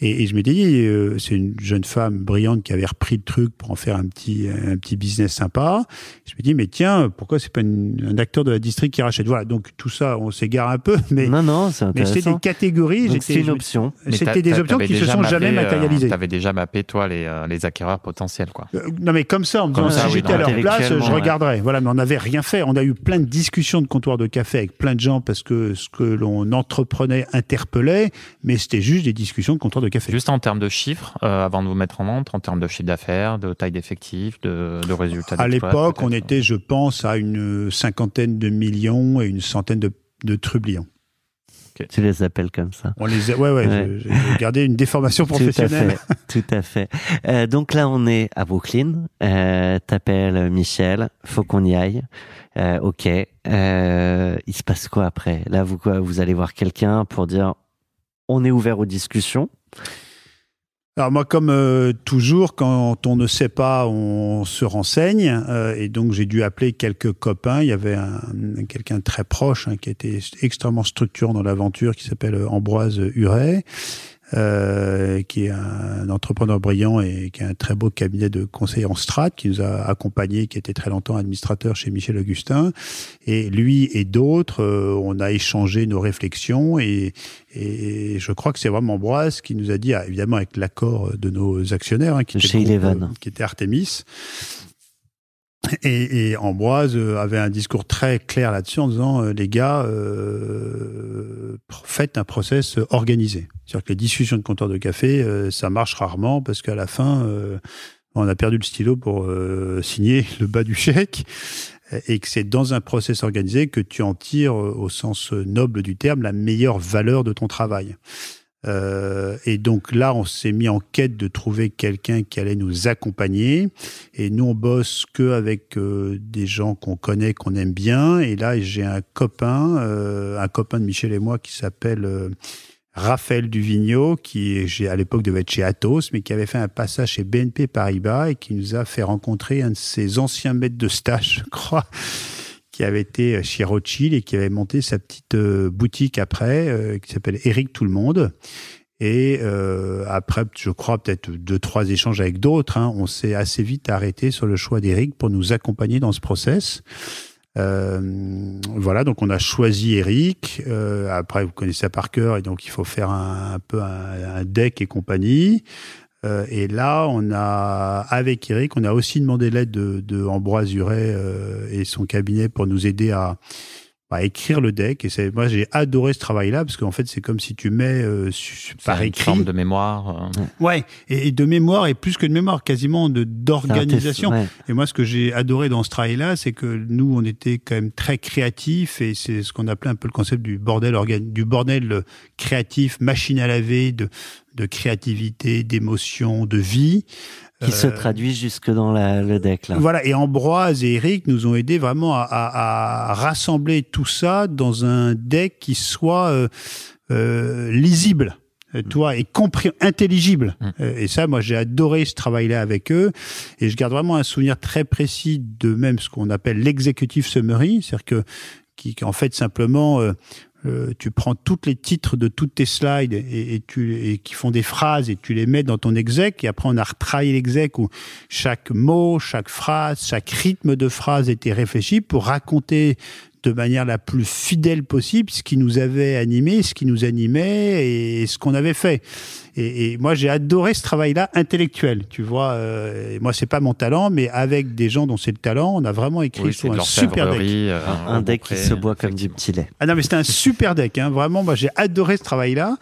Et, et je m'étais dit, euh, c'est une jeune femme brillante qui avait repris le truc pour en faire un petit, un petit business sympa. Je me dis, mais tiens, pourquoi c'est pas une- un acteur de la district qui rachète? Voilà, donc tout ça, on s'égare un peu, mais, Non, non, c'est mais c'était intéressant. des catégories. C'est une option. C'était des options qui se sont jamais mappé, euh, matérialisées. T'avais déjà mappé, toi, les, euh, les acquéreurs potentiels, quoi. Euh, Non mais comme ça, en me disant si oui, j'étais à leur place, je regarderais. Voilà, mais on n'avait rien fait. On a eu plein de discussions de comptoir de café avec plein de gens parce que ce que l'on entreprenait interpellait, mais c'était juste des discussions de comptoir de café. Juste en termes de chiffres, euh, avant de vous mettre en vente, en termes de chiffre d'affaires, de taille d'effectifs, de, de résultats À l'époque, on était, je pense, à une cinquantaine de millions et une centaine de, de trublions. Tu les appelles comme ça. On les a, ouais, ouais, Ouais. j'ai gardé une déformation professionnelle. Tout à fait. Tout à fait. Euh, donc là, on est à Brooklyn. Euh, T'appelles Michel. Faut qu'on y aille. Euh, ok. Euh, il se passe quoi après? Là, vous quoi Vous allez voir quelqu'un pour dire on est ouvert aux discussions. Alors moi, comme euh, toujours, quand on ne sait pas, on se renseigne. euh, et donc j'ai dû appeler quelques copains. Il y avait un, quelqu'un très proche hein, qui était extrêmement structurant dans l'aventure, qui s'appelle Ambroise Huret, euh, qui est un entrepreneur brillant et qui a un très beau cabinet de conseil en strat, qui nous a accompagnés, qui était très longtemps administrateur chez Michel Augustin. Et lui et d'autres, euh, on a échangé nos réflexions et, et je crois que c'est vraiment Ambroise qui nous a dit, ah, évidemment avec l'accord de nos actionnaires, hein, qui, était chez groupe, euh, qui était Artemis. Et, et Ambroise euh, avait un discours très clair là-dessus en disant euh, les gars, euh, faites un process organisé. C'est-à-dire que les discussions de comptoir de café, euh, ça marche rarement parce qu'à la fin, euh, on a perdu le stylo pour euh, signer le bas du chèque et que c'est dans un process organisé que tu en tires, au sens noble du terme, la meilleure valeur de ton travail. Euh, et donc là, on s'est mis en quête de trouver quelqu'un qui allait nous accompagner. Et nous, on bosse que avec euh, des gens qu'on connaît, qu'on aime bien. Et là, j'ai un copain, euh, un copain de Michel et moi, qui s'appelle euh, Raphaël Duvigneau, qui à l'époque devait être chez Atos, mais qui avait fait un passage chez BNP Paribas et qui nous a fait rencontrer un de ses anciens maîtres de stage, je crois, qui avait été chez Rothschild et qui avait monté sa petite euh, boutique après, euh, qui s'appelle Eric Tout le Monde. Et euh, après, je crois peut-être deux, trois échanges avec d'autres, hein, on s'est assez vite arrêté sur le choix d'Eric pour nous accompagner dans ce process. Euh, voilà, donc on a choisi Eric. Euh, après, vous connaissez ça par cœur, et donc il faut faire un, peu un deck et compagnie. Euh, et là, on a avec Eric, on a aussi demandé l'aide de, de Ambroise Huret euh, et son cabinet pour nous aider à, à écrire le deck. Et c'est, moi, j'ai adoré ce travail-là parce qu'en fait, c'est comme si tu mets euh, par une écrit. forme de mémoire. euh. Ouais, et, et de mémoire, et plus que de mémoire, quasiment de d'organisation. Ouais. Et moi, ce que j'ai adoré dans ce travail-là, c'est que nous, on était quand même très créatifs, et c'est ce qu'on appelait un peu le concept du bordel organ, du bordel euh, créatif, machine à laver, de, de créativité, d'émotion, de vie. Qui se Euh, traduit jusque dans la- le deck, là. Voilà, et Ambroise et Eric nous ont aidé vraiment à, à- à rassembler tout ça dans un deck qui soit euh, euh, lisible. euh, Tu vois, et compris, intelligible. Euh, Et ça, moi, j'ai adoré ce travail-là avec eux. Et je garde vraiment un souvenir très précis de même ce qu'on appelle l'executive summary. C'est-à-dire que, qui, en fait, simplement, euh, tu prends tous les titres de toutes tes slides et, tu, et qui font des phrases et tu les mets dans ton exec. Et après, on a retravaillé l'exec où chaque mot, chaque phrase, chaque rythme de phrase était réfléchi pour raconter de manière la plus fidèle possible ce qui nous avait animé, ce qui nous animait et ce qu'on avait fait. Et, et moi, j'ai adoré ce travail-là intellectuel. Tu vois, euh, et moi, c'est pas mon talent, mais avec des gens dont c'est le talent, on a vraiment écrit Oui, sur un super deck. euh, Un deck qui se boit comme du petit lait. Ah non, mais c'était un super deck. Hein. Vraiment, moi, j'ai adoré ce travail-là.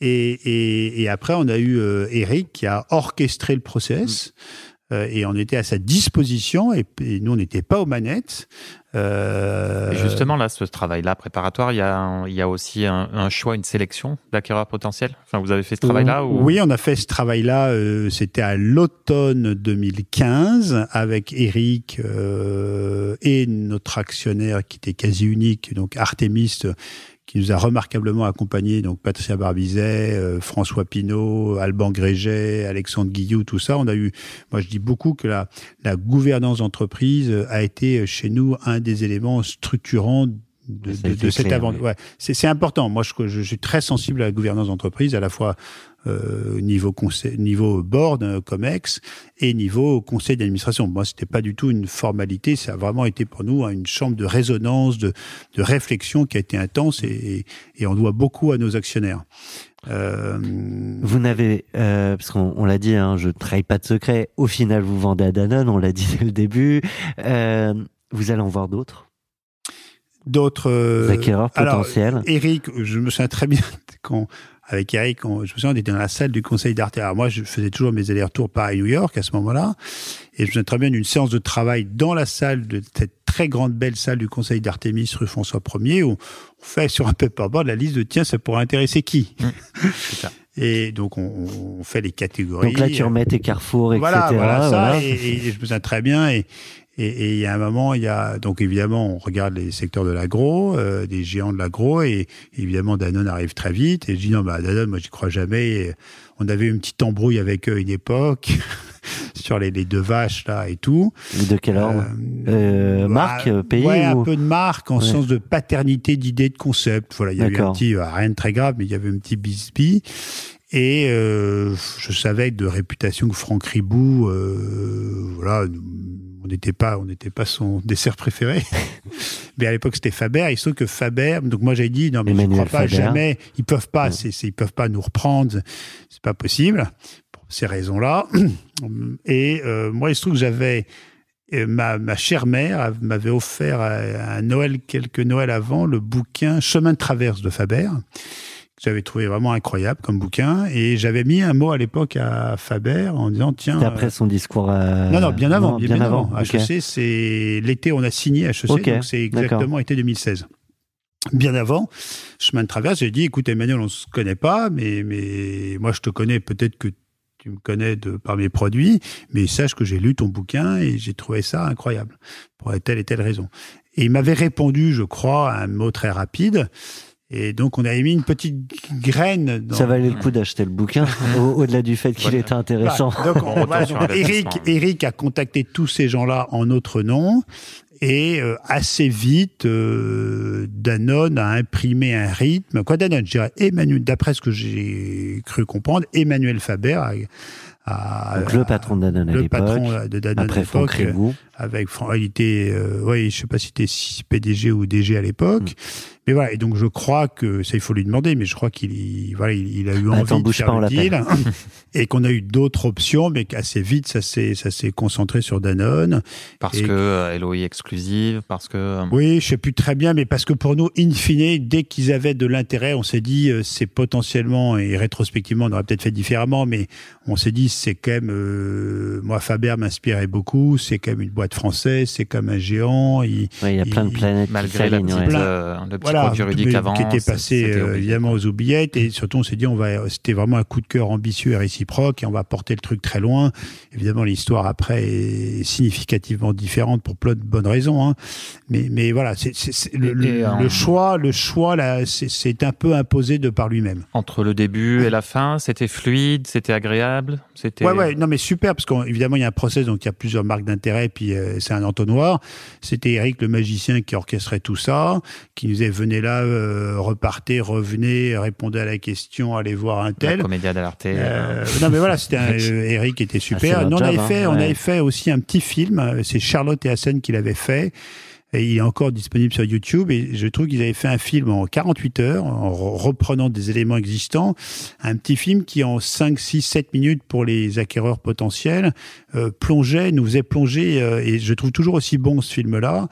Et, et, et après, on a eu euh, Eric qui a orchestré le process. Euh, et on était à sa disposition. Et, et nous, on n'était pas aux manettes. Euh, Et justement, là, ce travail-là préparatoire, il y a, il y a aussi un, un choix, une sélection d'acquéreurs potentiels? Enfin, vous avez fait ce travail-là ou... Oui, on a fait ce travail-là. euh, C'était à l'automne 2015 avec Eric euh, et notre actionnaire qui était quasi unique, donc Artemis, euh, qui nous a remarquablement accompagnés, donc Patricia Barbizet, euh, François Pinault, Alban Gréget, Alexandre Guillou, tout ça. On a eu, moi je dis beaucoup que la, la gouvernance d'entreprise euh, a été euh, chez nous un des éléments structurants de, de- de cette aventure. Ouais, c'est c'est important. Moi, je, je suis très sensible à la gouvernance d'entreprise, à la fois euh, niveau conseil, niveau board, euh, COMEX, et niveau conseil d'administration. Moi, c'était pas du tout une formalité. Ça a vraiment été pour nous hein, une chambre de résonance, de, de réflexion qui a été intense, et, et, et on doit beaucoup à nos actionnaires. Euh, Vous n'avez, euh, parce qu'on on l'a dit, hein, je ne trahis pas de secret. Au final, vous vendez à Danone, on l'a dit dès le début. Euh, vous allez en voir d'autres? D'autres acquéreurs alors, potentiels? Eric, je me souviens très bien quand avec Eric, on- je me souviens, on était dans la salle du conseil d'Arte. Alors moi, je faisais toujours mes allers-retours Paris-New York à ce moment-là, et je me souviens très bien d'une séance de travail dans la salle de cette très grande belle salle du conseil d'Artémis rue François 1er où on fait sur un paperboard la liste de tiens, ça pourrait intéresser qui. ça. Et donc on, on fait les catégories. Donc là, tu remets tes carrefours, etc. Voilà, voilà, ça. voilà. Et, et- et je me souviens très bien. Et et- et il y a un moment, il y a donc évidemment, on regarde les secteurs de l'agro, euh, des géants de l'agro, et évidemment Danone arrive très vite. Et je dis non, bah Danone, moi j'y crois jamais. Et on avait une petite embrouille avec eux une époque sur les, les deux vaches là et tout. De quel ordre? Euh, Marque, bah, euh, pays Ouais, un ou- peu de marque en Ouais. sens de paternité, d'idée, de concept. Voilà, il y avait un petit, euh, rien de très grave, mais il y avait un petit bisbee. Et euh, je savais de réputation que Franck Ribou, euh, voilà, on n'était pas, on n'était pas son dessert préféré. mais à l'époque c'était Faber. Il se trouve que Faber, donc moi j'ai dit non mais je Emmanuel crois pas Faber. jamais, ils peuvent pas, ils peuvent pas nous reprendre, c'est pas possible pour ces raisons-là. Et euh, moi il se trouve que j'avais et ma, ma chère mère m'avait offert à, à un Noël, quelques Noëls avant, le bouquin Chemin de traverse de Faber, que j'avais trouvé vraiment incroyable comme bouquin. Et j'avais mis un mot à l'époque à Faber en disant tiens. Après son discours à... Non, non, bien avant. Non, bien, avant. ok. HEC, c'est l'été, on a signé HEC, donc c'est exactement été 2016. bien avant, chemin de traverse, j'ai dit, écoute Emmanuel, on se connaît pas, mais, mais moi je te connais, peut-être que tu me connais de, par mes produits, mais sache que j'ai lu ton bouquin et j'ai trouvé ça incroyable, pour telle et telle raison. Et il m'avait répondu, je crois, un mot très rapide. Et donc, on avait mis une petite graine. Dans... Ça valait le coup d'acheter le bouquin, au- au-delà du fait qu'il était intéressant. Donc, on- voilà, donc, Eric, Eric a contacté tous ces gens-là en notre nom. Et euh, assez vite, euh, Danone a imprimé un rythme. Quoi, Danone? Je dirais Emmanuel, d'après ce que j'ai cru comprendre, Emmanuel Faber a, a- Donc, le patron de Danone à le l'époque, patron de Danone après à l'époque, Franck Ribou. Avec il était, euh, ouais, je sais pas si c'était PDG ou DG à l'époque, mais voilà. Et donc je crois que ça, il faut lui demander, mais je crois qu'il, voilà, il, il a eu Attends, envie de faire pas, le deal, et qu'on a eu d'autres options, mais qu'assez vite, ça s'est, ça s'est concentré sur Danone. Parce Et- que euh, LOI exclusive, parce que. euh, oui, je sais plus très bien, mais parce que pour nous, in fine, dès qu'ils avaient de l'intérêt, on s'est dit, euh, c'est potentiellement, et rétrospectivement, on aurait peut-être fait différemment, mais on s'est dit, c'est quand même, euh, moi, Faber m'inspirait beaucoup, c'est quand même une boîte française, c'est comme un géant. Il, Ouais, il y a plein de planètes qui Malgré la petite, ouais. euh, le petit voilà, juridique avant. qui était passé euh, évidemment aux oubliettes et surtout on s'est dit on va c'était vraiment un coup de cœur ambitieux et réciproque et on va porter le truc très loin évidemment l'histoire après est significativement différente pour plein de bonnes raisons hein. mais mais voilà c'est le, le- Et, euh, le choix le choix là c'est- c'est un peu imposé de par lui-même Entre le début et la fin, c'était fluide, c'était agréable, c'était. Ouais, ouais, non, mais super, parce qu'évidemment, il y a un process, donc il y a plusieurs marques d'intérêt, puis euh, c'est un entonnoir. C'était Eric, le magicien, qui orchestrait tout ça, qui nous disait, venez là, euh, repartez, revenez, répondez à la question, allez voir un La tel. comédia d'Arte. Euh, non mais voilà, c'était Eric était Ah, super. on avait hein, fait, on avait fait aussi un petit film. C'est Charlotte et Hassan qui l'avaient fait. Et il est encore disponible sur YouTube. Et je trouve qu'ils avaient fait un film en 48 heures, en re- reprenant des éléments existants. Un petit film qui, en 5, 6, 7 minutes pour les acquéreurs potentiels, euh, plongeait, nous faisait plonger. euh, et je trouve toujours aussi bon ce film-là.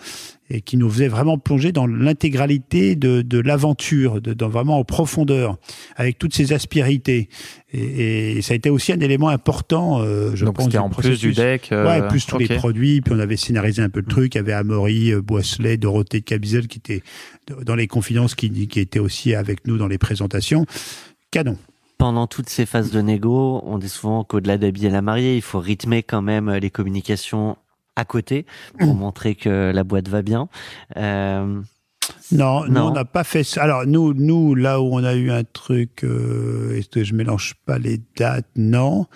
Et qui nous faisait vraiment plonger dans l'intégralité de, de l'aventure, de, dans vraiment en profondeur, avec toutes ses aspérités. Et, et ça a été aussi un élément important, euh, je Donc pense. c'était du en plus du deck. euh, Ouais, plus tous les produits. Puis on avait scénarisé un peu le truc. Il y avait Amaury, euh, Boisselet, Dorothée de Cabizel qui était dans les confidences, qui, qui était aussi avec nous dans les présentations. Canon. Pendant toutes ces phases de négo, on dit souvent qu'au-delà d'habiller la mariée, il faut rythmer quand même les communications à côté pour montrer que la boîte va bien. Euh, Non, nous, Non. on n'a pas fait ça. Alors, nous, nous, là où on a eu un truc, euh, est-ce que je mélange pas les dates? Non.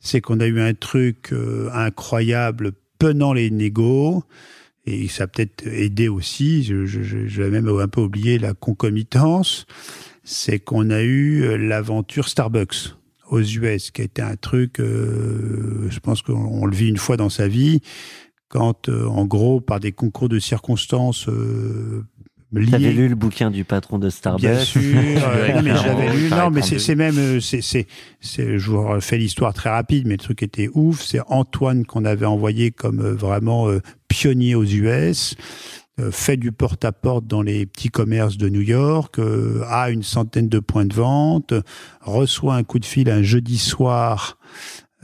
C'est qu'on a eu un truc euh, incroyable pendant les négos. Et ça a peut-être aidé aussi. Je, je, je, je vais même un peu oublié la concomitance. C'est qu'on a eu l'aventure Starbucks aux US, qui a été un truc, euh, je pense qu'on on le vit une fois dans sa vie, quand, euh, en gros, par des concours de circonstances euh, T'avais liés lu le bouquin du patron de Starbucks Bien sûr, euh, non, mais écrit un j'avais lu. Non, mais c'est même, euh, c'est, c'est, c'est- je vous refais l'histoire très rapide, mais le truc était ouf. C'est Antoine qu'on avait envoyé comme euh, vraiment euh, pionnier aux US, euh, fait du porte-à-porte dans les petits commerces de New York, euh, a une centaine de points de vente, reçoit un coup de fil un jeudi soir.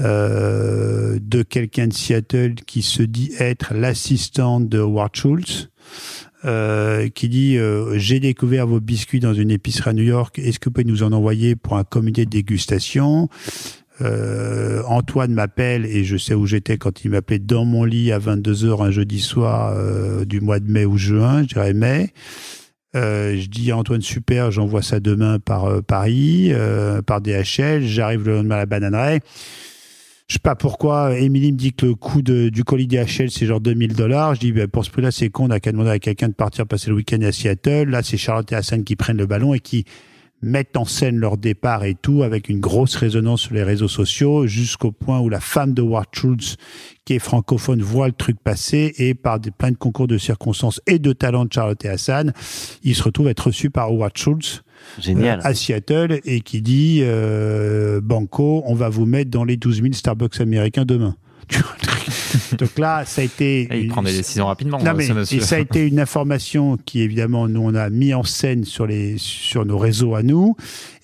euh, de quelqu'un de Seattle qui se dit être l'assistante de Howard Schultz euh, qui dit euh, j'ai découvert vos biscuits dans une épicerie à New York. Est-ce que vous pouvez nous en envoyer pour un comité de dégustation? Euh, Antoine m'appelle et je sais où j'étais quand il m'appelait dans mon lit à 22h un jeudi soir euh, du mois de mai ou juin, je dirais mai. Euh, je dis à Antoine super, j'envoie ça demain par euh, Paris, euh, par DHL. J'arrive le lendemain à la bananerie. Je sais pas pourquoi. Émilie me dit que le coût du colis DHL, c'est genre 2000 dollars. Je dis, ben, pour ce prix-là, c'est con. On a qu'à demander à quelqu'un de partir passer le week-end à Seattle. Là, c'est Charlotte et Hassan qui prennent le ballon et qui mettent en scène leur départ et tout avec une grosse résonance sur les réseaux sociaux jusqu'au point où la femme de Ward Schultz, qui est francophone, voit le truc passer et par des, plein de concours de circonstances et de talent de Charlotte et Hassan, il se retrouve à être reçu par Howard Schultz Génial. euh, à Seattle et qui dit euh, Banco, on va vous mettre dans les 12 000 Starbucks américains demain. Donc là, ça a été. Et il une- prend des décisions rapidement, Non, mais, ce monsieur. et ça a été une information qui, évidemment, nous, on a mis en scène sur, les, sur nos réseaux à nous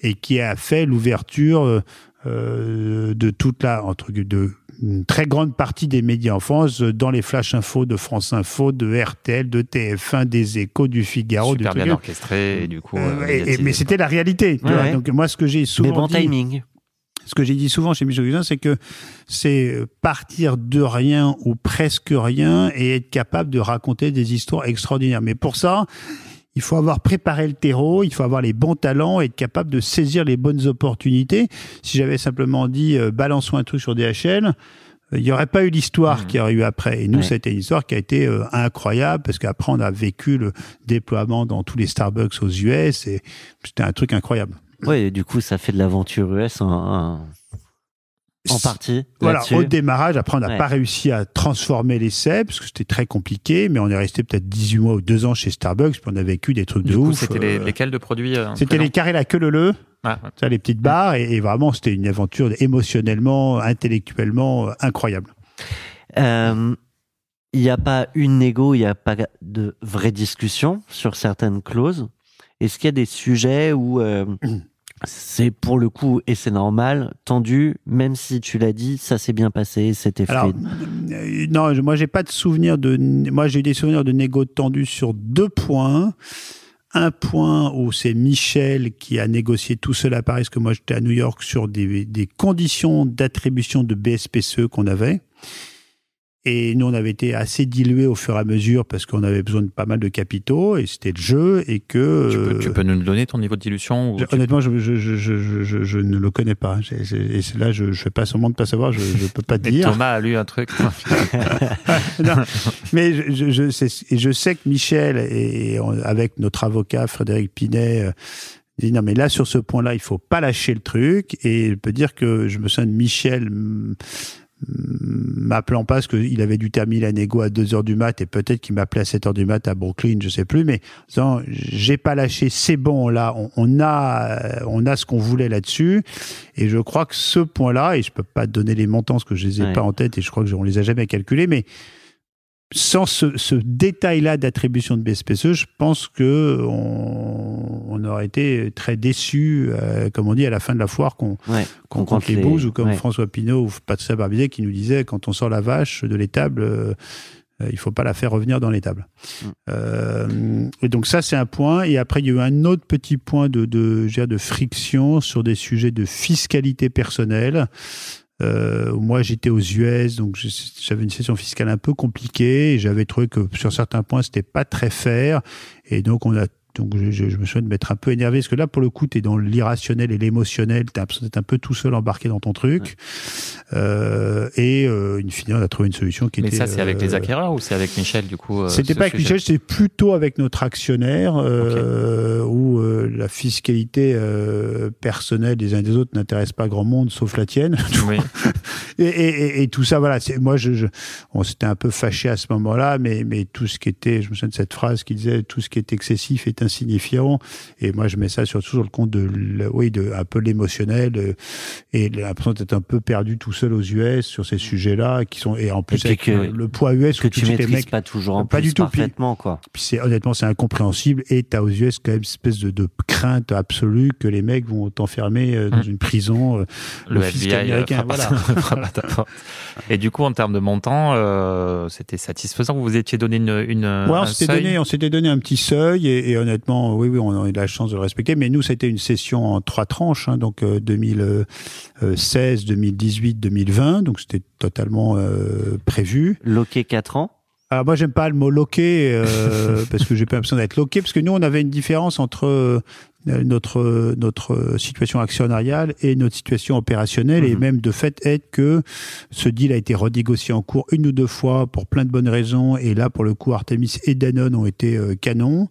et qui a fait l'ouverture euh, euh, de toute la, entre guillemets, de une très grande partie des médias en France, euh, dans les flash infos de France Info, de RTL, de TF1, des Échos, du Figaro, Super du bien truc. orchestré et du coup. Euh, euh, et- et- médiatisé, mais c'était la réalité. Ouais, ouais. Donc moi, ce que j'ai Mais souvent bon dit, timing. Ce que j'ai dit souvent chez Michel Guzin, c'est que c'est partir de rien ou presque rien et être capable de raconter des histoires extraordinaires. Mais pour ça, il faut avoir préparé le terreau, il faut avoir les bons talents, être capable de saisir les bonnes opportunités. Si j'avais simplement dit euh, balançons un truc sur DHL, euh, il n'y aurait pas eu l'histoire Mhm. qu'il y aurait eu après. Et nous, Ouais. c'était une histoire qui a été euh, incroyable parce qu'après, on a vécu le déploiement dans tous les Starbucks aux US et c'était un truc incroyable. Ouais, et du coup, ça fait de l'aventure US en, en, en partie. Voilà, au démarrage, après, on n'a Ouais. pas réussi à transformer l'essai parce que c'était très compliqué, mais on est resté peut-être 18 mois ou 2 ans chez Starbucks, puis on a vécu des trucs Du de coup, ouf. c'était les, euh, lesquels de produits euh, C'était les carrés la queue le le, Ah, ouais. ça, les petites barres, et, et vraiment, c'était une aventure émotionnellement, intellectuellement euh, incroyable. Euh, Il n'y a pas une négo, il n'y a pas de vraie discussion sur certaines clauses? Est-ce qu'il y a des sujets où euh, c'est pour le coup, et c'est normal, tendu, même si tu l'as dit, ça s'est bien passé, c'était fluide euh, non, moi, j'ai pas de souvenir de. Moi, j'ai eu des souvenirs de négo tendus sur deux points. Un point où c'est Michel qui a négocié tout seul à Paris, parce que moi j'étais à New York sur des, des conditions d'attribution de BSPCE qu'on avait. Et nous, on avait été assez dilués au fur et à mesure parce qu'on avait besoin de pas mal de capitaux et c'était le jeu et que. Tu peux, tu peux nous donner ton niveau de dilution ou je- Honnêtement, je, je, je, je, je- je- je ne le connais pas. Et là, je ne fais pas semblant de pas savoir, je ne peux pas te dire. Thomas a lu un truc. Non, mais je, je, je sais, je sais que Michel, et on- avec notre avocat Frédéric Pinet, euh, dit non, mais là, sur ce point-là, il faut pas lâcher le truc. Et je peux dire que je me souviens de Michel m'appelant pas parce qu'il avait dû terminer la négo à 2 heures du mat et peut-être qu'il m'appelait à 7 heures du mat à Brooklyn, je sais plus, mais disant, j'ai pas lâché, c'est bon, là, on, on a, euh, on a ce qu'on voulait là-dessus. Et je crois que ce point-là, et je peux pas te donner les montants parce que je les ai Ouais. pas en tête et je crois que on les a jamais calculés, mais sans ce, ce détail-là d'attribution de BSPCE, je pense que on, on aurait été très déçus, euh, comme on dit, à la fin de la foire, qu'on Ouais, qu'on compte compte les les- bouses, ou comme ouais. François Pinault ou Patricia Barbizet qui nous disait, quand on sort la vache de l'étable, euh, euh, il faut pas la faire revenir dans l'étable. Mm. Euh, et donc ça, c'est un point. Et après, il y a eu un autre petit point de, de, dirais, de friction sur des sujets de fiscalité personnelle. Euh, moi, j'étais aux US, donc j'avais une session fiscale un peu compliquée. J'avais trouvé que sur certains points, c'était pas très fair. Et donc, on a donc je, je- je me souviens de m'être un peu énervé parce que là, pour le coup, tu es dans l'irrationnel et l'émotionnel. Tu d'être un peu tout seul embarqué dans ton truc. Euh, et euh, in fine, on a trouvé une solution qui Mais était. ça, c'est avec euh, les acquéreurs ou c'est avec Michel, du coup euh, c'était pas avec Michel, c'était plutôt avec notre actionnaire, euh, où euh, la fiscalité euh, personnelle des uns et des autres n'intéresse pas grand monde, sauf la tienne. Oui. et, et- et- et tout ça, voilà. c'est- Moi, je, je- on s'était un peu fâché à ce moment-là, mais, mais tout ce qui était, je me souviens de cette phrase qui disait tout ce qui est excessif est insignifiant. Et moi, je mets ça surtout sur le compte de, oui, de un peu l'émotionnel euh, et l'impression d'être un peu perdu tout seul aux US sur ces sujets-là, qui sont et en plus puis avec que- le, le poids US que tu maîtrises mecs- pas toujours en pas plus du tout. Parfaitement, quoi. puis c'est honnêtement c'est incompréhensible et t'as aux US quand même une espèce de, de crainte absolue que les mecs vont t'enfermer euh, dans Mm. une prison. euh, le fisc FBI américain, voilà. Et du coup, en termes de montant, euh, c'était satisfaisant. Vous vous étiez donné une, une Ouais, on s'était donné, on s'était donné un petit seuil et, et honnêtement, oui, oui, on a eu la chance de le respecter. Mais nous, c'était une session en trois tranches, hein, donc euh, 2016, 2018, 2020, donc c'était totalement euh, prévu. Loqué 4 ans. Alors moi, j'aime pas le mot loqué euh, parce que j'ai pas l'impression d'être loqué parce que nous, on avait une différence entre euh, notre notre situation actionnariale et notre situation opérationnelle. Et Mhm. même de fait être que ce deal a été renégocié en cours une ou deux fois pour plein de bonnes raisons. Et là pour le coup Artemis et Danone ont été euh, canons.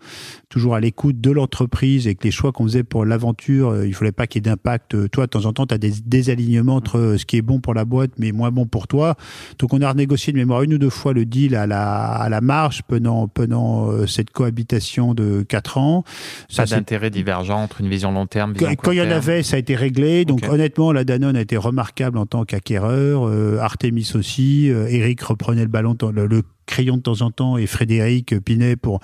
Toujours à l'écoute de l'entreprise et que les choix qu'on faisait pour l'aventure euh, il fallait pas qu'il y ait d'impact. Euh, toi de temps en temps tu as des désalignements entre euh, ce qui est bon pour la boîte mais moins bon pour toi. Donc on a renégocié de mémoire une ou deux fois le deal à la à la marge pendant pendant euh, cette cohabitation de quatre ans. Ça, Pas d'intérêt divergent entre une vision long terme, vision quand, il y en avait, ça a été réglé. Donc honnêtement, la Danone a été remarquable en tant qu'acquéreur. Euh, Artemis aussi. Euh, Eric reprenait le ballon, le crayon de temps en temps et Frédéric Pinet pour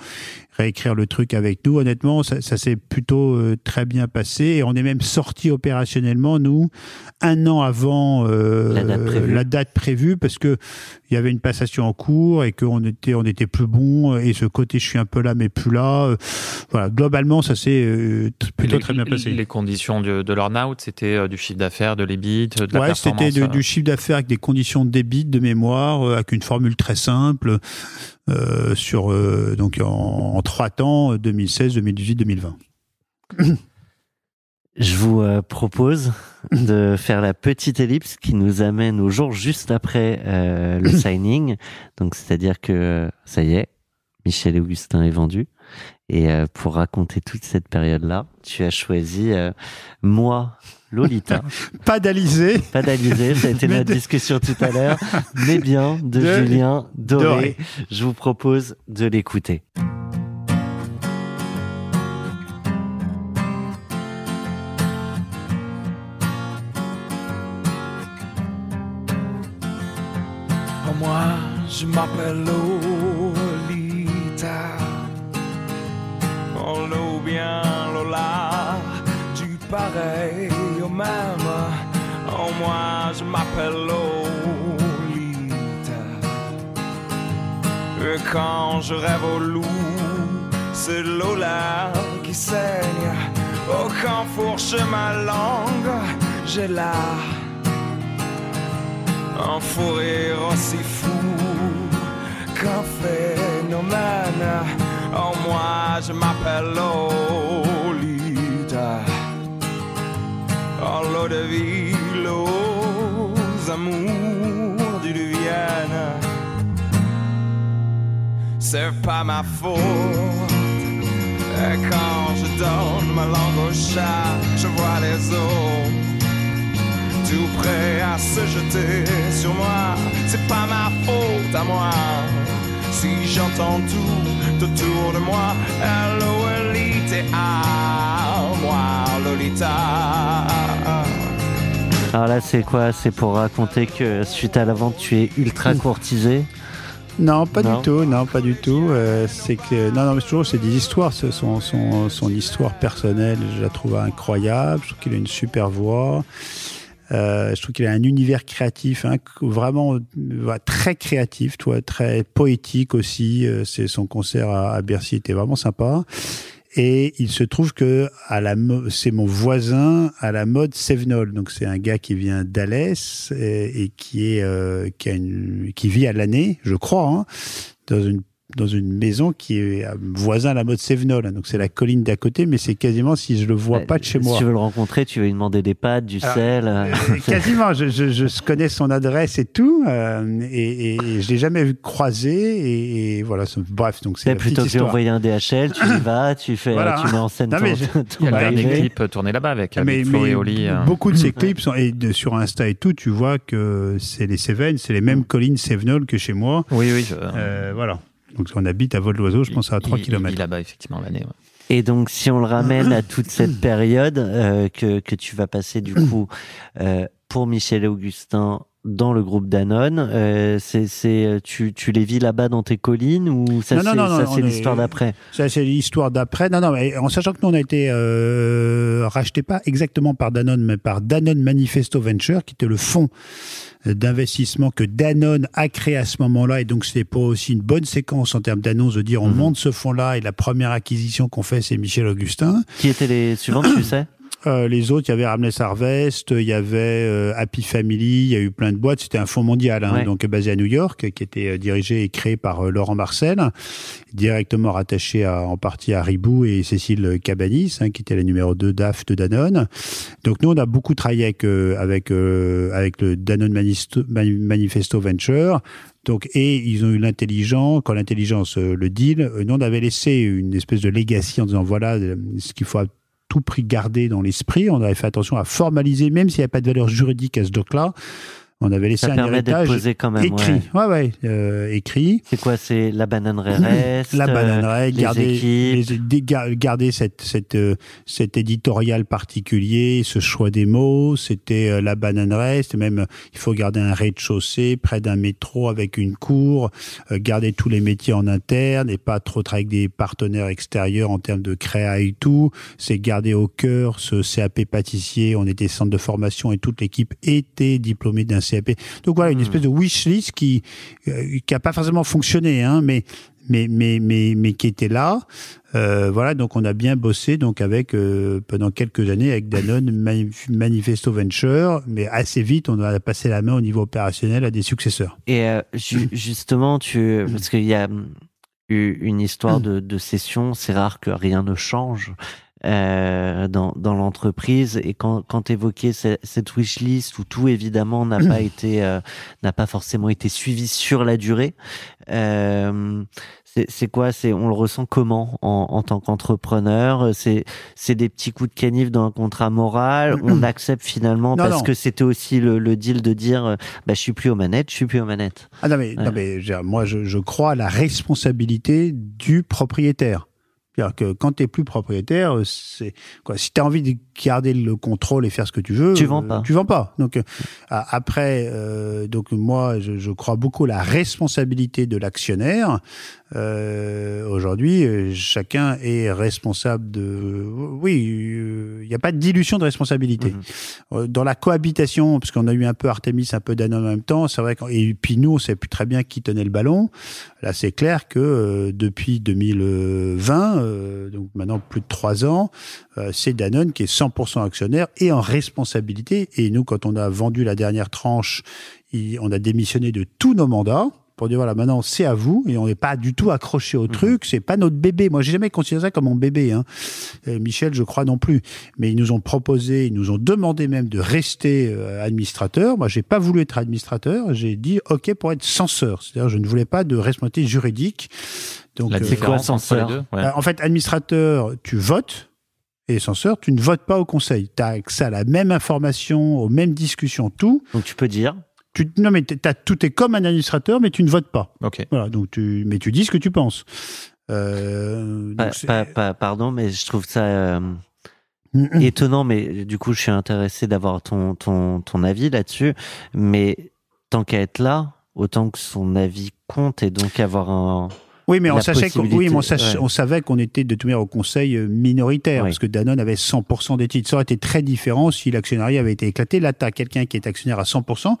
réécrire le truc avec nous. Honnêtement, ça, ça s'est plutôt euh, très bien passé et on est même sorti opérationnellement nous un an avant euh, La date prévue. la date prévue parce que il y avait une passation en cours et qu'on était on était plus bon et ce côté je suis un peu là mais plus là. euh, voilà, globalement ça s'est euh, plutôt les, très bien passé. Les conditions de, de l'earn-out, c'était euh, du chiffre d'affaires, de l'EBIT, de la Ouais, performance. c'était du chiffre d'affaires avec des conditions de débit, de mémoire, euh, avec une formule très simple euh, sur euh, donc en, en trois temps 2016, 2018, 2020. Je vous euh, propose de faire la petite ellipse qui nous amène au jour juste après le signing. Donc, c'est-à-dire que ça y est, Michel Augustin est vendu. Et pour raconter toute cette période-là, tu as choisi moi, Lolita, Pas d'Alizé. pas d'Alizé, ça a été notre de- discussion tout à l'heure, mais bien de, De- Julien Doré. Doré. Je vous propose de l'écouter. Moi, je m'appelle Lolita. Oh, l'eau bien Lola, du pareil même. Oh, moi, je m'appelle Lolita. Et quand je rêve au loup, c'est Lola qui saigne. Oh, quand fourche ma langue, j'ai la un fou aussi fou qu'un phénomène. Oh, moi, je m'appelle Lolita. L'eau de vie, aux amours du Vienne. C'est pas ma faute. Et quand je donne ma langue au chat, je vois les autres tout prêt à se jeter sur moi. C'est pas ma faute à moi. Si j'entends tout autour de moi, Lolita, à moi, Lolita. Alors là, c'est quoi? C'est pour raconter que suite à la vente, tu es ultra courtisé? Non, pas Non. du tout, non, pas du tout. Euh, c'est que non, non, mais toujours c'est des histoires. ce- Son, son, son histoire personnelle, je la trouve incroyable. Je trouve qu'il a une super voix. Euh, je trouve qu'il a un univers créatif, hein, vraiment très créatif, toi, très poétique aussi. Euh, c'est son concert à, à Bercy était vraiment sympa. Et il se trouve que à la c'est mon voisin à la mode Sevenol. Donc c'est un gars qui vient d'Alès et, et qui est euh, qui a une qui vit à l'année, je crois, hein, dans une dans une maison qui est euh, voisin à la mode Sevenol. Donc c'est la colline d'à côté, mais c'est quasiment si je le vois pas de chez si moi. tu veux le rencontrer, tu vas lui demander des pâtes, du Alors, sel. euh, Euh, quasiment, je, je, je connais son adresse et tout, euh, et, et je l'ai jamais vu croiser, et, et voilà. Bref, donc c'est plutôt que histoire. d'envoyer un DHL, tu y vas, tu fais, Voilà. tu mets en scène Non, ton, mais je- ton Il y a le dernier arrivée. clip tourné là-bas avec Mais, avec mais et Oli. euh. beaucoup de ces clips sont, et de- sur Insta et tout, tu vois que c'est les Cévennes, c'est les mêmes collines Sévenol que chez moi. Oui, oui. je- Euh, voilà. Donc on habite à vol d'oiseau, je pense à 3 il- km. là-bas, effectivement, l'année. ouais. Et donc, si on le ramène à toute cette période euh, que, que tu vas passer du coup euh, pour Michel et Augustin dans le groupe Danone, euh, c'est, c'est, tu, tu les vis là-bas dans tes collines ou ça, c'est, c'est l'histoire d'après? Ça, c'est l'histoire d'après. Non, non, mais en sachant que nous, on a été euh, racheté pas exactement par Danone, mais par Danone Manifesto Venture, qui était le fonds d'investissement que Danone a créé à ce moment-là. Et donc, c'était pour aussi une bonne séquence en termes d'annonce de dire on Mhm. monte ce fonds-là et la première acquisition qu'on fait, c'est Michel Augustin. Qui étaient les suivantes, tu sais? Euh, les autres, il y avait Ramles Harvest, il y avait euh, Happy Family, il y a eu plein de boîtes. C'était un fonds mondial, hein, Ouais. donc basé à New York, qui était euh, dirigé et créé par euh, Laurent Marcel, directement rattaché à, en partie à Ribou et Cécile Cabanis, hein, qui était la numéro 2 DAF de Danone. Donc nous, on a beaucoup travaillé avec euh, avec euh, avec le Danone Manisto- Manifesto Venture. Donc, et ils ont eu l'intelligence, quand l'intelligence euh, le deal, euh, nous on avait laissé une espèce de legacy en disant voilà ce qu'il faut tout prix garder dans l'esprit. On avait fait attention à formaliser, même s'il n'y a pas de valeur juridique à ce doc-là. On avait laissé Ça un héritage quand même. écrit. ouais. Ouais, ouais, euh, écrit. C'est quoi C'est la bananerie reste La euh, bananerie, les garder, les- garder cette, cette, euh, cet éditorial particulier, ce choix des mots. C'était euh, la bananerie, c'était même, euh, il faut garder un rez-de-chaussée près d'un métro avec une cour, euh, garder tous les métiers en interne et pas trop travailler avec des partenaires extérieurs en termes de créa et tout. C'est garder au cœur ce CAP pâtissier. On était centre de formation et toute l'équipe était diplômée d'un CAP. Donc voilà, une Hmm. espèce de wish list qui, euh, qui a pas forcément fonctionné, hein, mais mais mais mais mais qui était là. Euh, voilà, donc on a bien bossé donc avec euh, pendant quelques années avec Danone Mani- Manifesto Venture, mais assez vite on a passé la main au niveau opérationnel à des successeurs. Et euh, ju- justement, tu parce qu'il y a eu une histoire Mm. de, de session, c'est rare que rien ne change. Euh, dans, dans l'entreprise et quand, quand évoquais cette wishlist où tout évidemment n'a pas été euh, n'a pas forcément été suivi sur la durée euh, c'est quoi? C'est on le ressent comment en, en tant qu'entrepreneur? C'est c'est des petits coups de canif dans un contrat moral? On accepte finalement Non, parce non. que c'était aussi le, le deal de dire euh, bah je suis plus aux manettes je suis plus aux manettes Ah non mais, Ouais. non, mais moi je, je crois à la responsabilité du propriétaire. C'est-à-dire que quand tu plus propriétaire, c'est quoi Si tu as envie de garder le contrôle et faire ce que tu veux, Tu vends pas. Tu vends pas. Donc euh, après, euh, donc moi, je, je crois beaucoup à la responsabilité de l'actionnaire. Euh, Aujourd'hui, euh, chacun est responsable de. Oui, euh, il n'y a pas de dilution de responsabilité. Mhm. Euh, Dans la cohabitation, parce qu'on a eu un peu Artemis, un peu Danone en même temps, c'est vrai. Et puis nous, on sait plus très bien qui tenait le ballon. Là, c'est clair que euh, depuis 2020, euh, donc maintenant plus de trois ans, euh, c'est Danone qui est 100% actionnaire et en responsabilité. Et nous, quand on a vendu la dernière tranche, on a démissionné de tous nos mandats pour dire voilà maintenant c'est à vous et on n'est pas du tout accroché au truc c'est pas notre bébé moi j'ai jamais considéré ça comme mon bébé hein. Euh, Michel je crois non plus mais ils nous ont proposé ils nous ont demandé même de rester euh, administrateur moi j'ai pas voulu être administrateur j'ai dit ok pour être censeur c'est-à-dire je ne voulais pas de responsabilité juridique donc La euh, entre les censeur ouais. En fait, administrateur, tu votes. Et censeur, tu ne votes pas au conseil. Tu as accès à la même information, aux mêmes discussions, tout. donc tu peux dire Tu, non, mais t'as, tout est comme un administrateur, mais tu ne votes pas. Ok. Voilà, donc tu, mais tu dis ce que tu penses. Euh, donc pas, c'est- pas- pas- pardon mais je trouve ça euh, Mm, mm. étonnant, mais du coup, je suis intéressé d'avoir ton, ton, ton avis là-dessus. Mais tant qu'à être là, autant que son avis compte et donc avoir un. Oui, mais on, sachait qu'on- oui, ouais. on savait qu'on était de toute manière au conseil euh, minoritaire, Oui. parce que Danone avait 100% des titres. Ça aurait été très différent si l'actionnariat avait été éclaté. Là, tu as quelqu'un qui est actionnaire à 100%,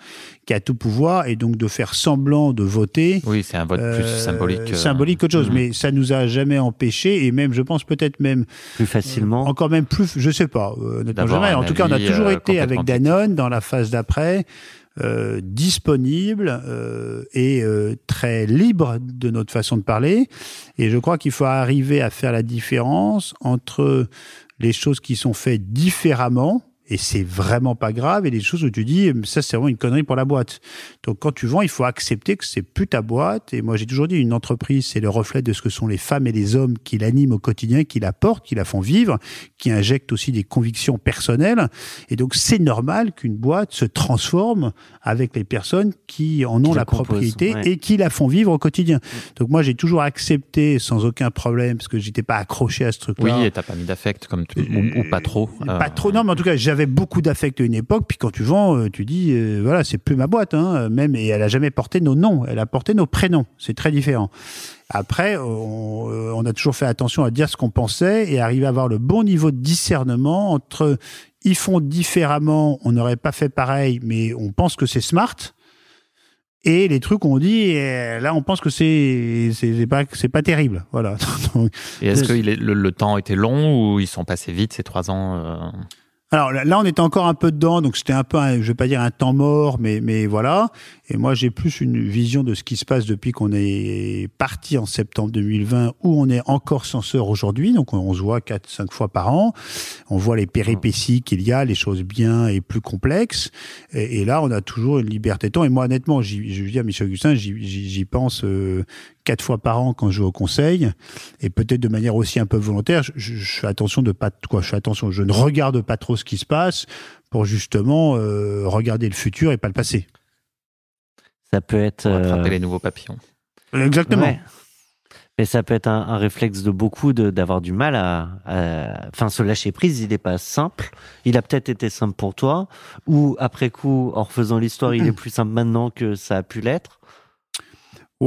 qui a tout pouvoir, et donc de faire semblant de voter. Oui, c'est un vote plus euh, symbolique. que- Symbolique qu'autre chose, Mhm. mais ça nous a jamais empêché, et même, je pense peut-être même Plus facilement. encore même plus, je sais pas, euh, jamais. En tout cas, on a toujours euh, été avec Danone dans la phase d'après, euh, disponible euh, et euh, très libre de notre façon de parler. Et je crois qu'il faut arriver à faire la différence entre les choses qui sont faites différemment. Et c'est vraiment pas grave. Et les choses où tu dis, ça, c'est vraiment une connerie pour la boîte. Donc, quand tu vends, il faut accepter que c'est plus ta boîte. Et moi, j'ai toujours dit, une entreprise, c'est le reflet de ce que sont les femmes et les hommes qui l'animent au quotidien, qui la portent, qui la font vivre, qui injectent aussi des convictions personnelles. Et donc, c'est normal qu'une boîte se transforme avec les personnes qui en ont Qui la propriété ouais. et qui la font vivre au quotidien. Donc, moi, j'ai toujours accepté sans aucun problème, parce que j'étais pas accroché à ce truc-là. Oui, et t'as pas mis d'affect comme tu- ou, ou pas trop. euh, Pas trop, non, mais en tout cas, j'avais beaucoup d'affect à une époque. Puis quand tu vends, euh, tu dis, euh, voilà, c'est plus ma boîte, hein, même. Et elle a jamais porté nos noms, elle a porté nos prénoms. C'est très différent. Après, on, euh, on a toujours fait attention à dire ce qu'on pensait et arriver à avoir le bon niveau de discernement entre ils font différemment, on n'aurait pas fait pareil, mais on pense que c'est smart. Et les trucs on dit, euh, là, on pense que c'est c'est pas c'est pas terrible, voilà. Donc, Et est-ce que le, le temps était long ou ils sont passés vite ces trois ans euh, Alors là, on était encore un peu dedans, donc c'était un peu, un- je vais pas dire un temps mort, mais, mais voilà. Et moi, j'ai plus une vision de ce qui se passe depuis qu'on est parti en septembre 2020, où on est encore censeur aujourd'hui. Donc, on, on se voit quatre, cinq fois par an. On voit les péripéties qu'il y a, les choses bien et plus complexes. Et, et là, on a toujours une liberté de temps. Et moi, honnêtement, je veux dire, Michel Augustin, j'y- pense euh, quatre fois par an quand je vais au conseil, et peut-être de manière aussi un peu volontaire. Je, je- je fais attention de pas quoi. Je fais attention. Je ne regarde pas trop ce qui se passe pour justement euh, regarder le futur et pas le passé. Ça peut être. Pour attraper euh, les nouveaux papillons. Exactement. Ouais. Mais ça peut être un, un réflexe de beaucoup d'avoir du mal à, à- Enfin, se lâcher prise, il n'est pas simple. Il a peut-être été simple pour toi, ou après coup, en refaisant l'histoire, il est plus simple maintenant que ça a pu l'être.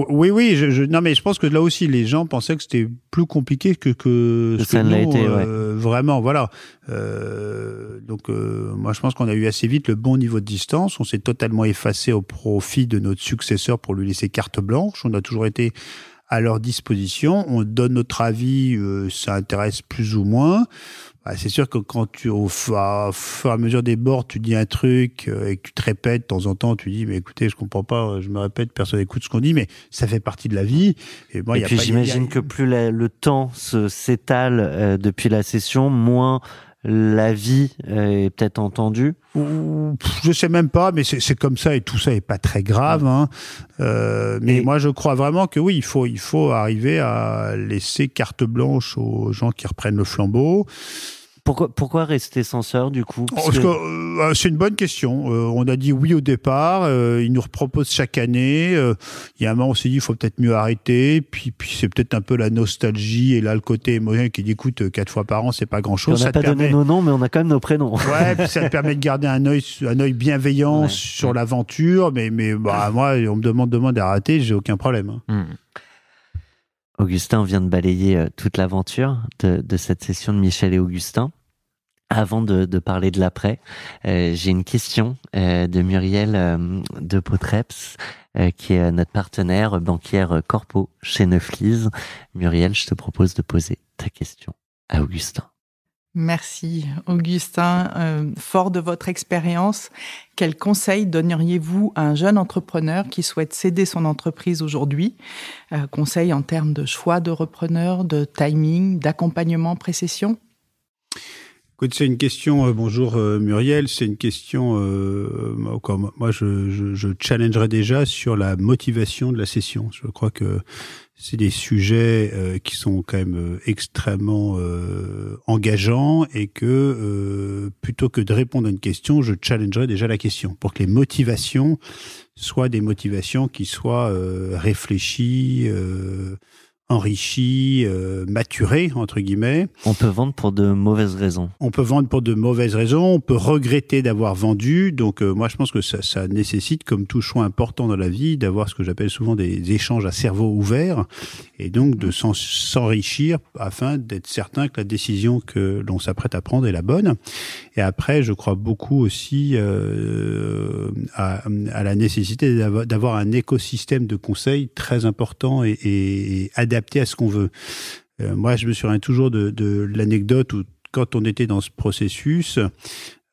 Oui, oui, je, je- non, mais je pense que là aussi, les gens pensaient que c'était plus compliqué que, que ce ça que ne l'a nous, été, euh, Vraiment, voilà. Euh, donc, euh, moi, je pense qu'on a eu assez vite le bon niveau de distance. On s'est totalement effacé au profit de notre successeur pour lui laisser carte blanche. On a toujours été à leur disposition. On donne notre avis, euh, ça intéresse plus ou moins. Bah, c'est sûr que quand tu, au, fur et à mesure des bords, tu dis un truc euh, et que tu te répètes de temps en temps, tu dis, mais écoutez, je comprends pas, je me répète, personne n'écoute ce qu'on dit, mais ça fait partie de la vie. Et, bon, a puis a- j'imagine que plus la- le temps se s'étale euh, depuis la session, moins la vie euh, est peut-être entendue. Je sais même pas, mais c'est c'est comme ça et tout ça est pas très grave. Hein. Euh, mais Et- moi, je crois vraiment que oui, il faut, il faut arriver à laisser carte blanche aux gens qui reprennent le flambeau. Pourquoi, pourquoi rester censeur du coup? Que- euh, c'est une bonne question. Euh, on a dit oui au départ. euh, ils nous reproposent chaque année. euh, il y a un moment, on s'est dit, il faut peut-être mieux arrêter. Puis, puis c'est peut-être un peu la nostalgie et là le côté émotionnel qui dit, écoute, quatre fois par an, c'est pas on grand-chose. n'a Ça pas donné nos noms, mais on a quand même nos prénoms. Ouais, puis ça te permet de garder un œil, un œil bienveillant Ouais. sur l'aventure. Mais, mais bah, moi, on me demande demain d'arrêter, j'ai aucun problème. hein. Hmm. Augustin vient de balayer toute l'aventure de, de cette session de Michel et Augustin. Avant de, parler de l'après, euh, j'ai une question euh, de Muriel euh, de Potreps, qui est notre partenaire banquière euh, corpo chez Neuflise. Muriel, je te propose de poser ta question à Augustin. Merci, Augustin. Fort de votre expérience, quel conseil donneriez-vous à un jeune entrepreneur qui souhaite céder son entreprise aujourd'hui? Conseil en termes de choix de repreneur, de timing, d'accompagnement précession? C'est une question. euh, bonjour euh, Muriel, c'est une question. Euh, moi, quoi, moi, je, je, je déjà sur la motivation de la session. Je crois que c'est des sujets euh, qui sont quand même euh, extrêmement euh, engageants et que euh, plutôt que de répondre à une question, je challengerais déjà la question pour que les motivations soient des motivations qui soient euh, réfléchies. Enrichies, euh, maturées, entre guillemets. On peut vendre pour de mauvaises raisons. On peut vendre pour de mauvaises raisons, on peut regretter d'avoir vendu. Donc euh, moi je pense que ça, ça nécessite, comme tout choix important dans la vie, d'avoir ce que j'appelle souvent des échanges à cerveau ouvert et donc de s'en- s'enrichir afin d'être certain que la décision que l'on s'apprête à prendre est la bonne. Et après, je crois beaucoup aussi euh, à, à la nécessité d'avoir- un écosystème de conseils très important et, et- et adapté à ce qu'on veut. Euh, moi, je me souviens toujours de, de l'anecdote où quand on était dans ce processus,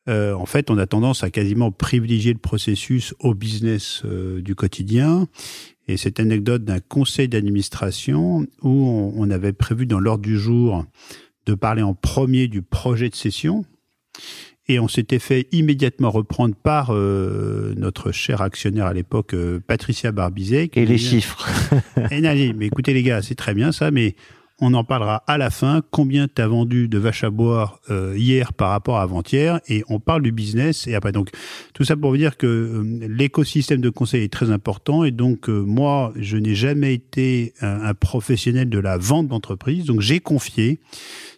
euh, en fait, on a tendance à quasiment privilégier le processus au business euh, du quotidien. Et cette anecdote d'un conseil d'administration où on, on avait prévu dans l'ordre du jour de parler en premier du projet de session. Et on s'était fait immédiatement reprendre par euh, notre cher actionnaire à l'époque, euh, Patricia Barbizet. Et les chiffres. et elle a dit, mais écoutez les gars, c'est très bien ça, mais on en parlera à la fin. Combien tu as vendu de vaches à boire euh, hier par rapport à avant-hier? Et on parle du business. Et après, donc, tout ça pour vous dire que euh, l'écosystème de conseil est très important. Et donc, euh, moi, je n'ai jamais été un, un professionnel de la vente d'entreprise. Donc, j'ai confié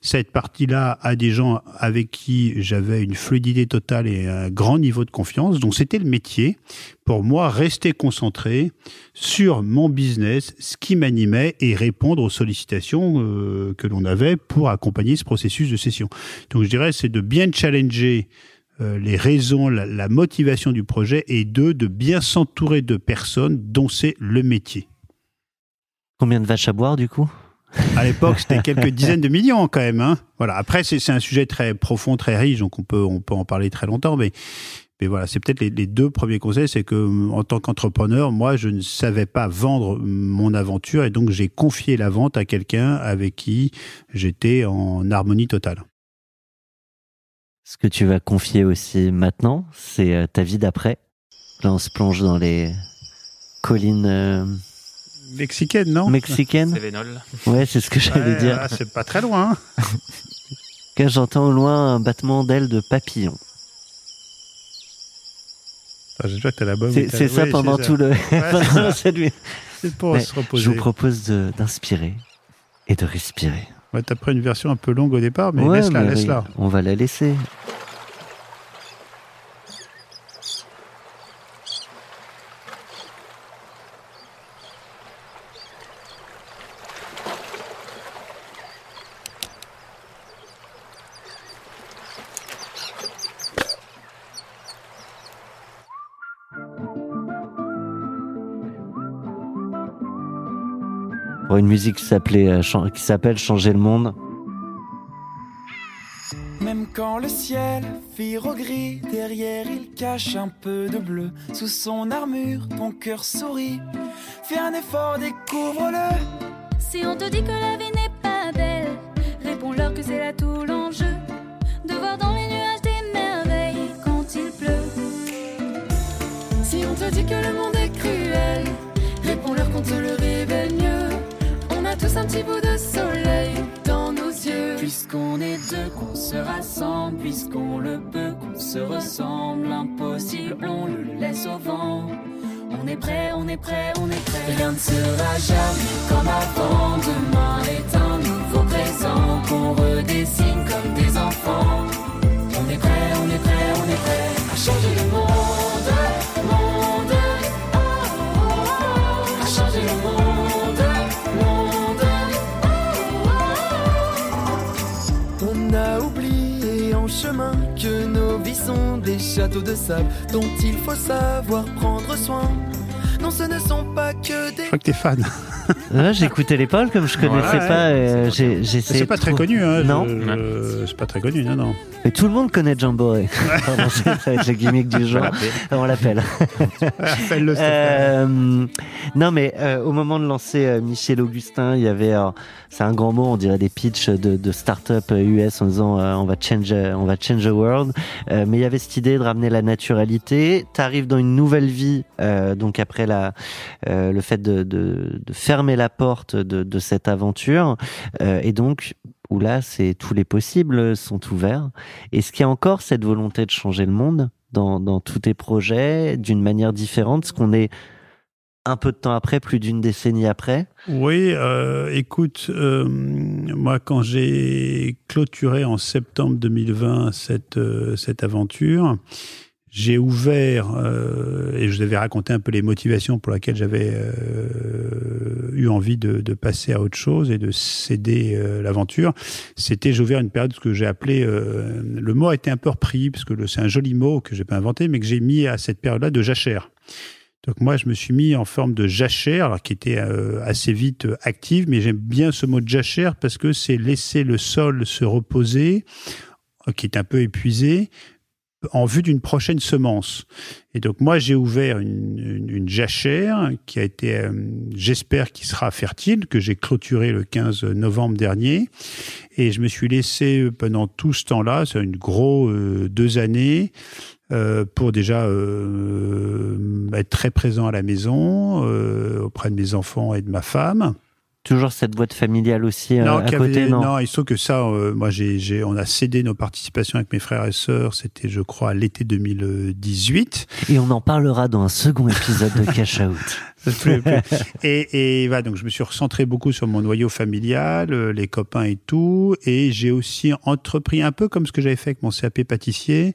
cette partie-là à des gens avec qui j'avais une fluidité totale et un grand niveau de confiance. Donc, c'était le métier. Pour moi, rester concentré sur mon business, ce qui m'animait et répondre aux sollicitations euh, que l'on avait pour accompagner ce processus de session. Donc, je dirais, c'est de bien challenger euh, les raisons, la, la motivation du projet et deux, de bien s'entourer de personnes dont c'est le métier. Combien de vaches à boire du coup? À l'époque, c'était quelques dizaines de millions quand même. Hein. Voilà. Après, c'est c'est un sujet très profond, très riche, donc on peut, on peut en parler très longtemps, mais mais voilà, c'est peut-être les, les deux premiers conseils, c'est que en tant qu'entrepreneur, moi, je ne savais pas vendre mon aventure et donc j'ai confié la vente à quelqu'un avec qui j'étais en harmonie totale. Ce que tu vas confier aussi maintenant, c'est euh, ta vie d'après. Là, on se plonge dans les collines euh, Mexicaine, non? mexicaines. Cévenol. Ouais, c'est ce que j'allais Ouais, dire. ah, c'est pas très loin. hein. Quand j'entends au loin un battement d'ailes de papillon. J'espère que t'as la bonne. C'est c'est ça pendant tout le. Ouais, pendant cette nuit. c'est pour Mais se reposer. Je vous propose de- d'inspirer et de respirer. Ouais, T'as pris une version un peu longue au départ, mais Ouais, laisse-la, mais laisse-la. On va la laisser. Une musique qui s'appelait euh, qui s'appelle Changer le monde. Même quand le ciel vire au gris, derrière il cache un peu de bleu. Sous son armure, ton cœur sourit. Fais un effort, découvre-le. Si on te dit que la vie n'est pas belle, réponds-leur que c'est là tout l'enjeu. De voir dans les nuages des merveilles quand il pleut. Si on te dit que le monde est cruel, réponds-leur qu'on te le. Un petit bout de soleil dans nos yeux. Puisqu'on est deux, qu'on se rassemble. Puisqu'on le peut, qu'on se ressemble. L'impossible, on le laisse au vent. On est prêt, on est prêt, on est prêt. Rien ne sera jamais comme avant. Demain est un nouveau présent qu'on redessine comme des enfants. On est prêt, on est prêt, on est prêt à changer le monde, châteaux de sable dont il faut savoir prendre soin. Non, ce ne sont pas que des Je crois que t'es fan. Là, j'écoutais les paroles comme je connaissais Ouais, pas. euh, C'est pas de très connu, hein. Non. C'est pas très connu, non, non. Mais tout le monde connaît Jamboree. Pardon, ça va être le gimmick du genre. On l'appelle. Euh, non, mais euh, au moment de lancer euh, Michel Augustin, il y avait, euh, c'est un grand mot, on dirait des pitchs de, de start-up US en disant euh, on va change, on va change the world. Euh, mais il y avait cette idée de ramener la naturalité. T'arrives dans une nouvelle vie, euh, donc après la, euh, le fait de, de, de fermer la porte de, de cette aventure, euh, et donc où là, c'est tous les possibles sont ouverts. Est-ce qu'il y a encore cette volonté de changer le monde dans, tous tes projets d'une manière différente, ce qu'on est un peu de temps après, plus d'une décennie après Oui, euh, écoute, euh, moi quand j'ai clôturé en septembre 2020 cette, euh, cette aventure, j'ai ouvert, et je vous avais raconté un peu les motivations pour lesquelles j'avais eu envie de, passer à autre chose et de céder euh, l'aventure. C'était, j'ai ouvert une période que j'ai appelée, euh, le mot a été un peu repris, parce que c'est un joli mot que j'ai pas inventé, mais que j'ai mis à cette période-là de jachère. Donc moi, je me suis mis en forme de jachère, qui était euh, assez vite active, mais j'aime bien ce mot de jachère parce que c'est laisser le sol se reposer, qui est un peu épuisé, en vue d'une prochaine semence. Et donc moi, j'ai ouvert une, une, une jachère qui a été, euh, j'espère, qui sera fertile, que j'ai clôturé le 15 novembre dernier. Et je me suis laissé euh, pendant tout ce temps-là, c'est une grosse euh, deux années, euh, pour déjà euh, être très présent à la maison, auprès de mes enfants et de ma femme. Toujours cette boîte familiale aussi euh, Non, à côté, avait- non, il se trouve que ça, euh, moi, j'ai, j'ai- on a cédé nos participations avec mes frères et sœurs. C'était, je crois, l'été 2018. Et on en parlera dans un second épisode de Cash Out. et, et voilà, donc je me suis recentré beaucoup sur mon noyau familial, euh, les copains et tout. Et j'ai aussi entrepris un peu comme ce que j'avais fait avec mon CAP pâtissier.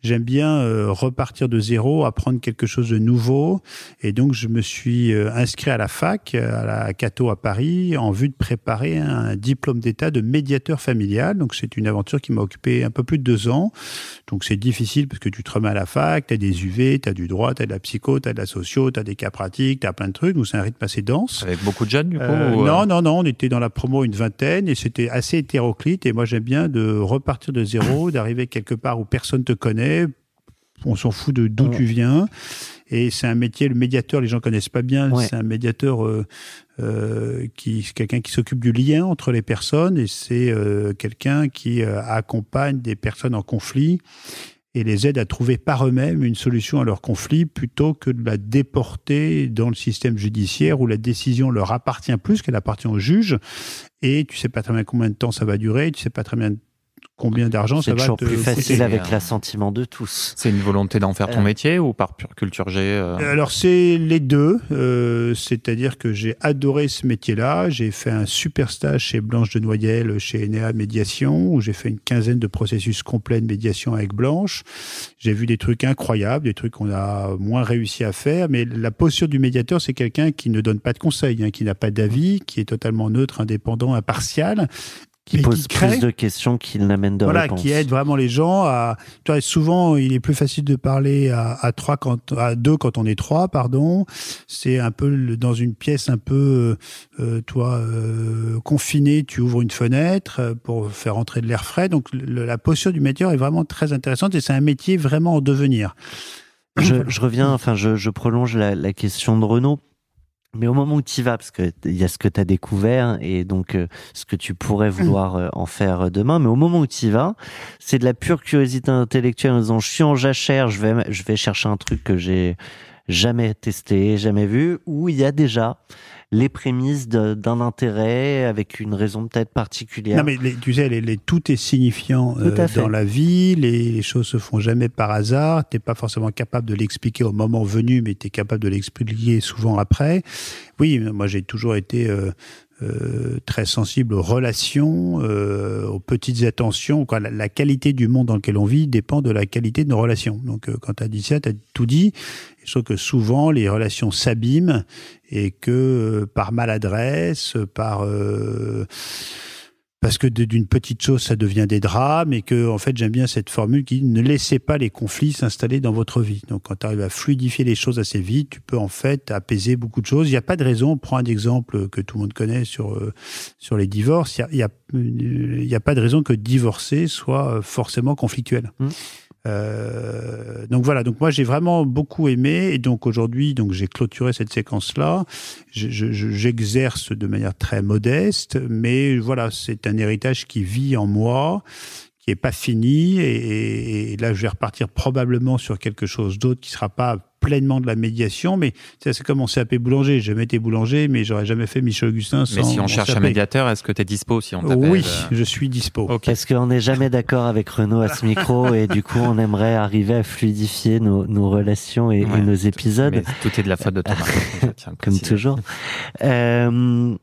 J'aime bien euh, repartir de zéro, apprendre quelque chose de nouveau. Et donc, je me suis euh, inscrit à la fac, à la Cato à Paris, en vue de préparer un diplôme d'état de médiateur familial. Donc, c'est une aventure qui m'a occupé un peu plus de deux ans. Donc, c'est difficile parce que tu te remets à la fac, tu as des UV, tu as du droit, tu as de la psycho, tu as de la socio, tu as des cas pratiques, as plein de trucs. Donc, c'est un rythme assez dense. Avec beaucoup de jeunes, du coup Euh, ou, euh, non, non, non, on était dans la promo une vingtaine et c'était assez hétéroclite. Et moi, j'aime bien de repartir de zéro, d'arriver quelque part où personne te connaît. On s'en fout de d'où tu viens. Et c'est un métier, le médiateur, les gens connaissent pas bien. Ouais. C'est un médiateur euh, euh, qui, quelqu'un qui s'occupe du lien entre les personnes et c'est euh, quelqu'un qui euh, accompagne des personnes en conflit et les aide à trouver par eux-mêmes une solution à leur conflit plutôt que de la déporter dans le système judiciaire où la décision leur appartient plus qu'elle appartient au juge. Et tu sais pas très bien combien de temps ça va durer, tu sais pas très bien combien d'argent C'est ça va toujours te plus coûter. facile avec l'assentiment de tous. C'est une volonté d'en faire ton Euh. métier ou par pure culture G euh, Alors c'est les deux, euh, c'est-à-dire que j'ai adoré ce métier-là. J'ai fait un super stage chez Blanche de Noyelles, chez Enea Médiation, où j'ai fait une quinzaine de processus complets de médiation avec Blanche. J'ai vu des trucs incroyables, des trucs qu'on a moins réussi à faire. Mais la posture du médiateur, c'est quelqu'un qui ne donne pas de conseils, hein, qui n'a pas d'avis, qui est totalement neutre, indépendant, impartial. Qui pose crée- plus de questions qu'il n'amène de voilà, réponses. qui aide vraiment les gens à. Tu vois, souvent, il est plus facile de parler à, à trois quand à deux quand on est trois, pardon. C'est un peu le- dans une pièce un peu, euh, toi, euh, confinée. Tu ouvres une fenêtre euh, pour faire entrer de l'air frais. Donc, le- la posture du métier est vraiment très intéressante et c'est un métier vraiment en devenir. je, je reviens, enfin, je, je prolonge la, la question de Renaud. Mais au moment où tu y vas, parce qu'il y a ce que tu as découvert et donc euh, ce que tu pourrais vouloir euh, en faire euh, demain, mais au moment où tu y vas, c'est de la pure curiosité intellectuelle en disant je suis en jachère, je vais, je vais chercher un truc que j'ai jamais testé, jamais vu, où il y a déjà les prémices d'un intérêt avec une raison peut-être particulière. Non, mais les- tu sais, les, les- tout est signifiant euh, Tout dans la vie. Les, les choses se font jamais par hasard. T'es pas forcément capable de l'expliquer au moment venu, mais tu es capable de l'expliquer souvent après. Oui, moi j'ai toujours été euh, euh, très sensible aux relations, euh, aux petites attentions. Quoi. La, qualité du monde dans lequel on vit dépend de la qualité de nos relations. Donc euh, quand tu as dit ça, tu as tout dit. Trouve que souvent les relations s'abîment et que euh, par maladresse, par euh, parce que d'une petite chose ça devient des drames et que en fait j'aime bien cette formule qui ne laissez pas les conflits s'installer dans votre vie. Donc quand tu arrives à fluidifier les choses assez vite, tu peux en fait apaiser beaucoup de choses. Il n'y a pas de raison. On prend un exemple que tout le monde connaît sur euh, sur les divorces. Il y a, il y a, pas de raison que divorcer soit euh, forcément conflictuel. Euh, donc voilà, donc moi j'ai vraiment beaucoup aimé et donc aujourd'hui donc j'ai clôturé cette séquence là. Je- je- je- J'exerce de manière très modeste, mais voilà c'est un héritage qui vit en moi, qui est pas fini et, et- et là je vais repartir probablement sur quelque chose d'autre qui sera pas pleinement de la médiation, mais ça c'est comme mon CAP boulanger. J'ai jamais été boulanger, mais j'aurais jamais fait Michel Augustin sans Mais si on cherche un médiateur, est-ce que tu es dispo si on t'appelle Oui, euh, je suis dispo. Parce qu'on n'est jamais d'accord avec Renaud à ce micro et du coup on aimerait arriver à fluidifier nos, nos relations et, nos épisodes. mais tout est de la faute de Thomas. tiens Comme toujours. Euh,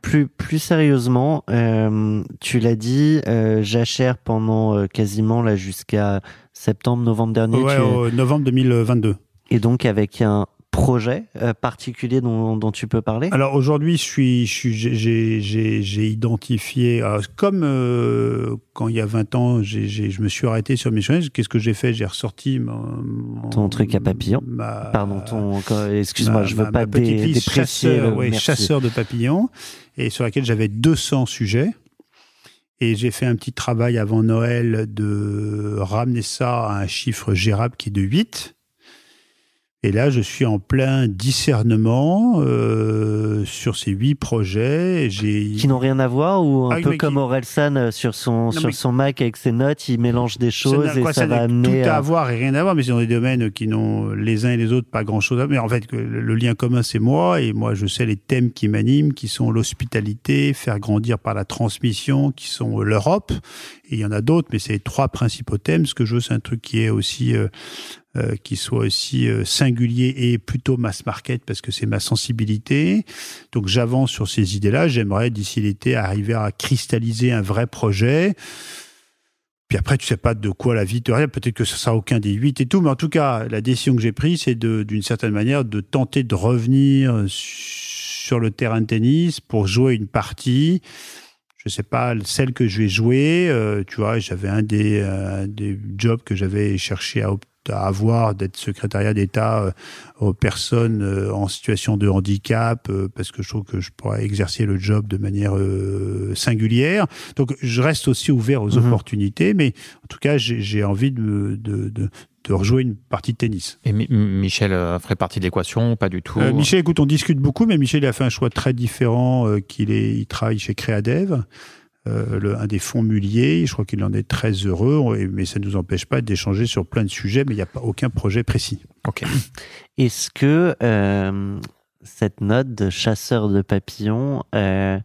plus, plus sérieusement, euh, tu l'as dit, euh, jachère pendant euh, quasiment là jusqu'à septembre, novembre dernier. Ouais, tu- au novembre 2022. Et donc avec un projet euh, particulier dont, dont tu peux parler? Alors aujourd'hui, je suis, j'ai- identifié, alors, comme euh, quand il y a 20 ans, je me suis arrêté sur mes choses. Qu'est-ce que j'ai fait? J'ai ressorti mon, mon- Ton truc à papillon. ma- Pardon, ton. Excuse-moi, je veux ma- pas ma petite dé- liste chasseur, ouais, chasseur de papillons, et sur laquelle j'avais 200 sujets. Et j'ai fait un petit travail avant Noël de ramener ça à un chiffre gérable qui est de 8. Et là, je suis en plein discernement euh, sur ces huit projets. J'ai Qui n'ont rien à voir ou un Ah, peu comme qui- Orelsan euh, sur son, sur mais- son Mac avec ses notes, il mélange des Ça choses n'a- et quoi, ça, va amener tout à à- avoir et rien à voir, mais c'est dans des domaines qui n'ont les uns et les autres pas grand-chose à Mais en fait, le lien commun, c'est moi, et moi, je sais les thèmes qui m'animent, qui sont l'hospitalité, faire grandir par la transmission, qui sont euh, l'Europe. Et il y en a d'autres, mais c'est les trois principaux thèmes. Ce que je veux, c'est un truc qui est aussi... euh, euh, qui soit aussi euh, singulier et plutôt mass market parce que c'est ma sensibilité. Donc j'avance sur ces idées-là. J'aimerais d'ici l'été arriver à cristalliser un vrai projet. Puis après, tu sais pas de quoi la vie te réserve. Peut-être que ce sera aucun des huit et tout. Mais en tout cas, la décision que j'ai prise, c'est d'une certaine manière de tenter de revenir sur le terrain de tennis pour jouer une partie. Je sais pas, celle que je vais jouer. euh, tu vois, j'avais un des, des jobs que j'avais cherché à, obt- à avoir, d'être secrétariat d'État euh, aux personnes euh, en situation de handicap, euh, parce que je trouve que je pourrais exercer le job de manière singulière. Donc, je reste aussi ouvert aux Mhm. opportunités, mais en tout cas, j'ai envie de, de, de, de rejouer une partie de tennis. Et Mi- Michel euh, ferait partie de l'équation pas du tout? Euh, Michel, écoute, on discute beaucoup, mais Michel il a fait un choix très différent. euh, qu'il est, il travaille chez Créadev, euh, le, un des fonds Mullier. Je crois qu'il en est très heureux, mais ça ne nous empêche pas d'échanger sur plein de sujets, mais il n'y a pas aucun projet précis. Ok. Est-ce que euh, cette note de chasseur de papillons, euh,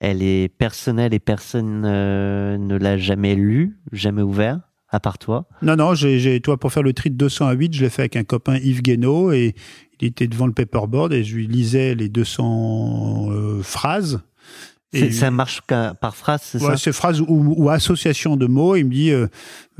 elle est personnelle et personne ne l'a jamais lue, jamais ouvert, à part toi? Non, non, j'ai, j'ai- toi, pour faire le tri de 200 à 8, je l'ai fait avec un copain Yves Guénaud et il était devant le paperboard et je lui lisais les 200 euh, phrases. C'est- Et- Ça marche par phrase, c'est Ouais, ça? ces phrases ou, ou association de mots. Il me dit euh,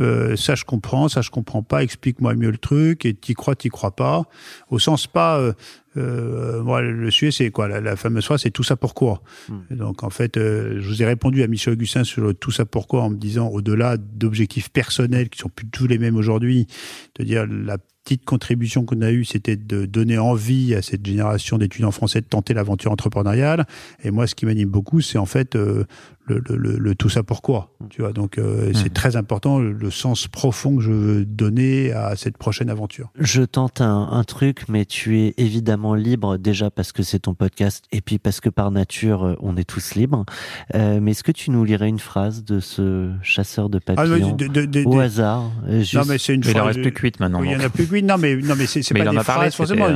euh, ça je comprends, ça je comprends pas. Explique-moi mieux le truc. Et t'y crois, t'y crois pas. Au sens pas. Euh, euh, moi, le sujet c'est quoi? La, la fameuse phrase c'est tout ça pourquoi. Et Donc en fait, euh, je vous ai répondu à Michel Augustin sur le tout ça pourquoi en me disant au-delà d'objectifs personnels qui sont plus tous les mêmes aujourd'hui, de dire la petite contribution qu'on a eue, c'était de donner envie à cette génération d'étudiants français de tenter l'aventure entrepreneuriale. Et moi, ce qui m'anime beaucoup, c'est en fait euh, le, le, le, le tout ça pourquoi. Tu vois, donc euh, c'est très important le, le sens profond que je veux donner à cette prochaine aventure. Je tente un, un truc, mais tu es évidemment libre déjà parce que c'est ton podcast et puis parce que par nature euh, on est tous libres. Euh, mais est-ce que tu nous lirais une phrase de ce chasseur de Ah, papillons mais de- de- de- au de- hasard euh, juste- Non, mais c'est une Mais il en phrase- reste plus que huit maintenant, Oui, il y en a plus que huit. Non, mais, non, mais c'est pas des phrases forcément.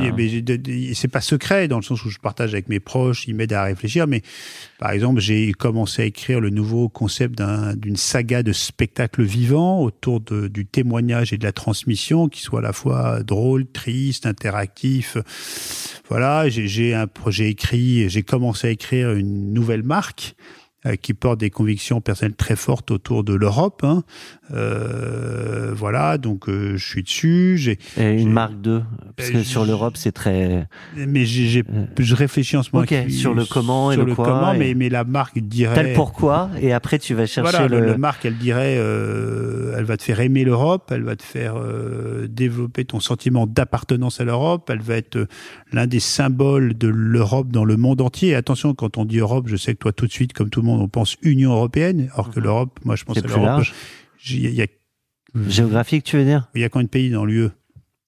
c'est pas secret dans le sens où je partage avec mes proches, ils m'aident à réfléchir. Mais par exemple, j'ai commencé à le nouveau concept d'un- d'une saga de spectacle vivant autour du témoignage et de la transmission, qui soit à la fois drôle, triste, interactif. Voilà, j'ai- écrit, j'ai commencé à écrire une nouvelle marque qui porte des convictions personnelles très fortes autour de l'Europe. hein. Euh, voilà, donc euh, je suis dessus. J'ai Et une marque 2 Parce que Euh, sur l'Europe, c'est très. mais j'ai, j'ai- je réfléchis en ce moment. Ok, avec- sur le comment et sur le quoi comment, et- mais, mais la marque dirait. Le pourquoi et après tu vas chercher Voilà, le, le. le marque, elle dirait, euh, elle va te faire aimer l'Europe, elle va te faire euh, développer ton sentiment d'appartenance à l'Europe, elle va être euh, l'un des symboles de l'Europe dans le monde entier. Et attention, quand on dit Europe, je sais que toi tout de suite, comme tout le monde, on pense Union européenne, alors que l'Europe, moi je pense Mhm. C'est à l'Europe. Il y a, il y a- Géographique, tu veux dire? Il y a combien de pays dans l'UE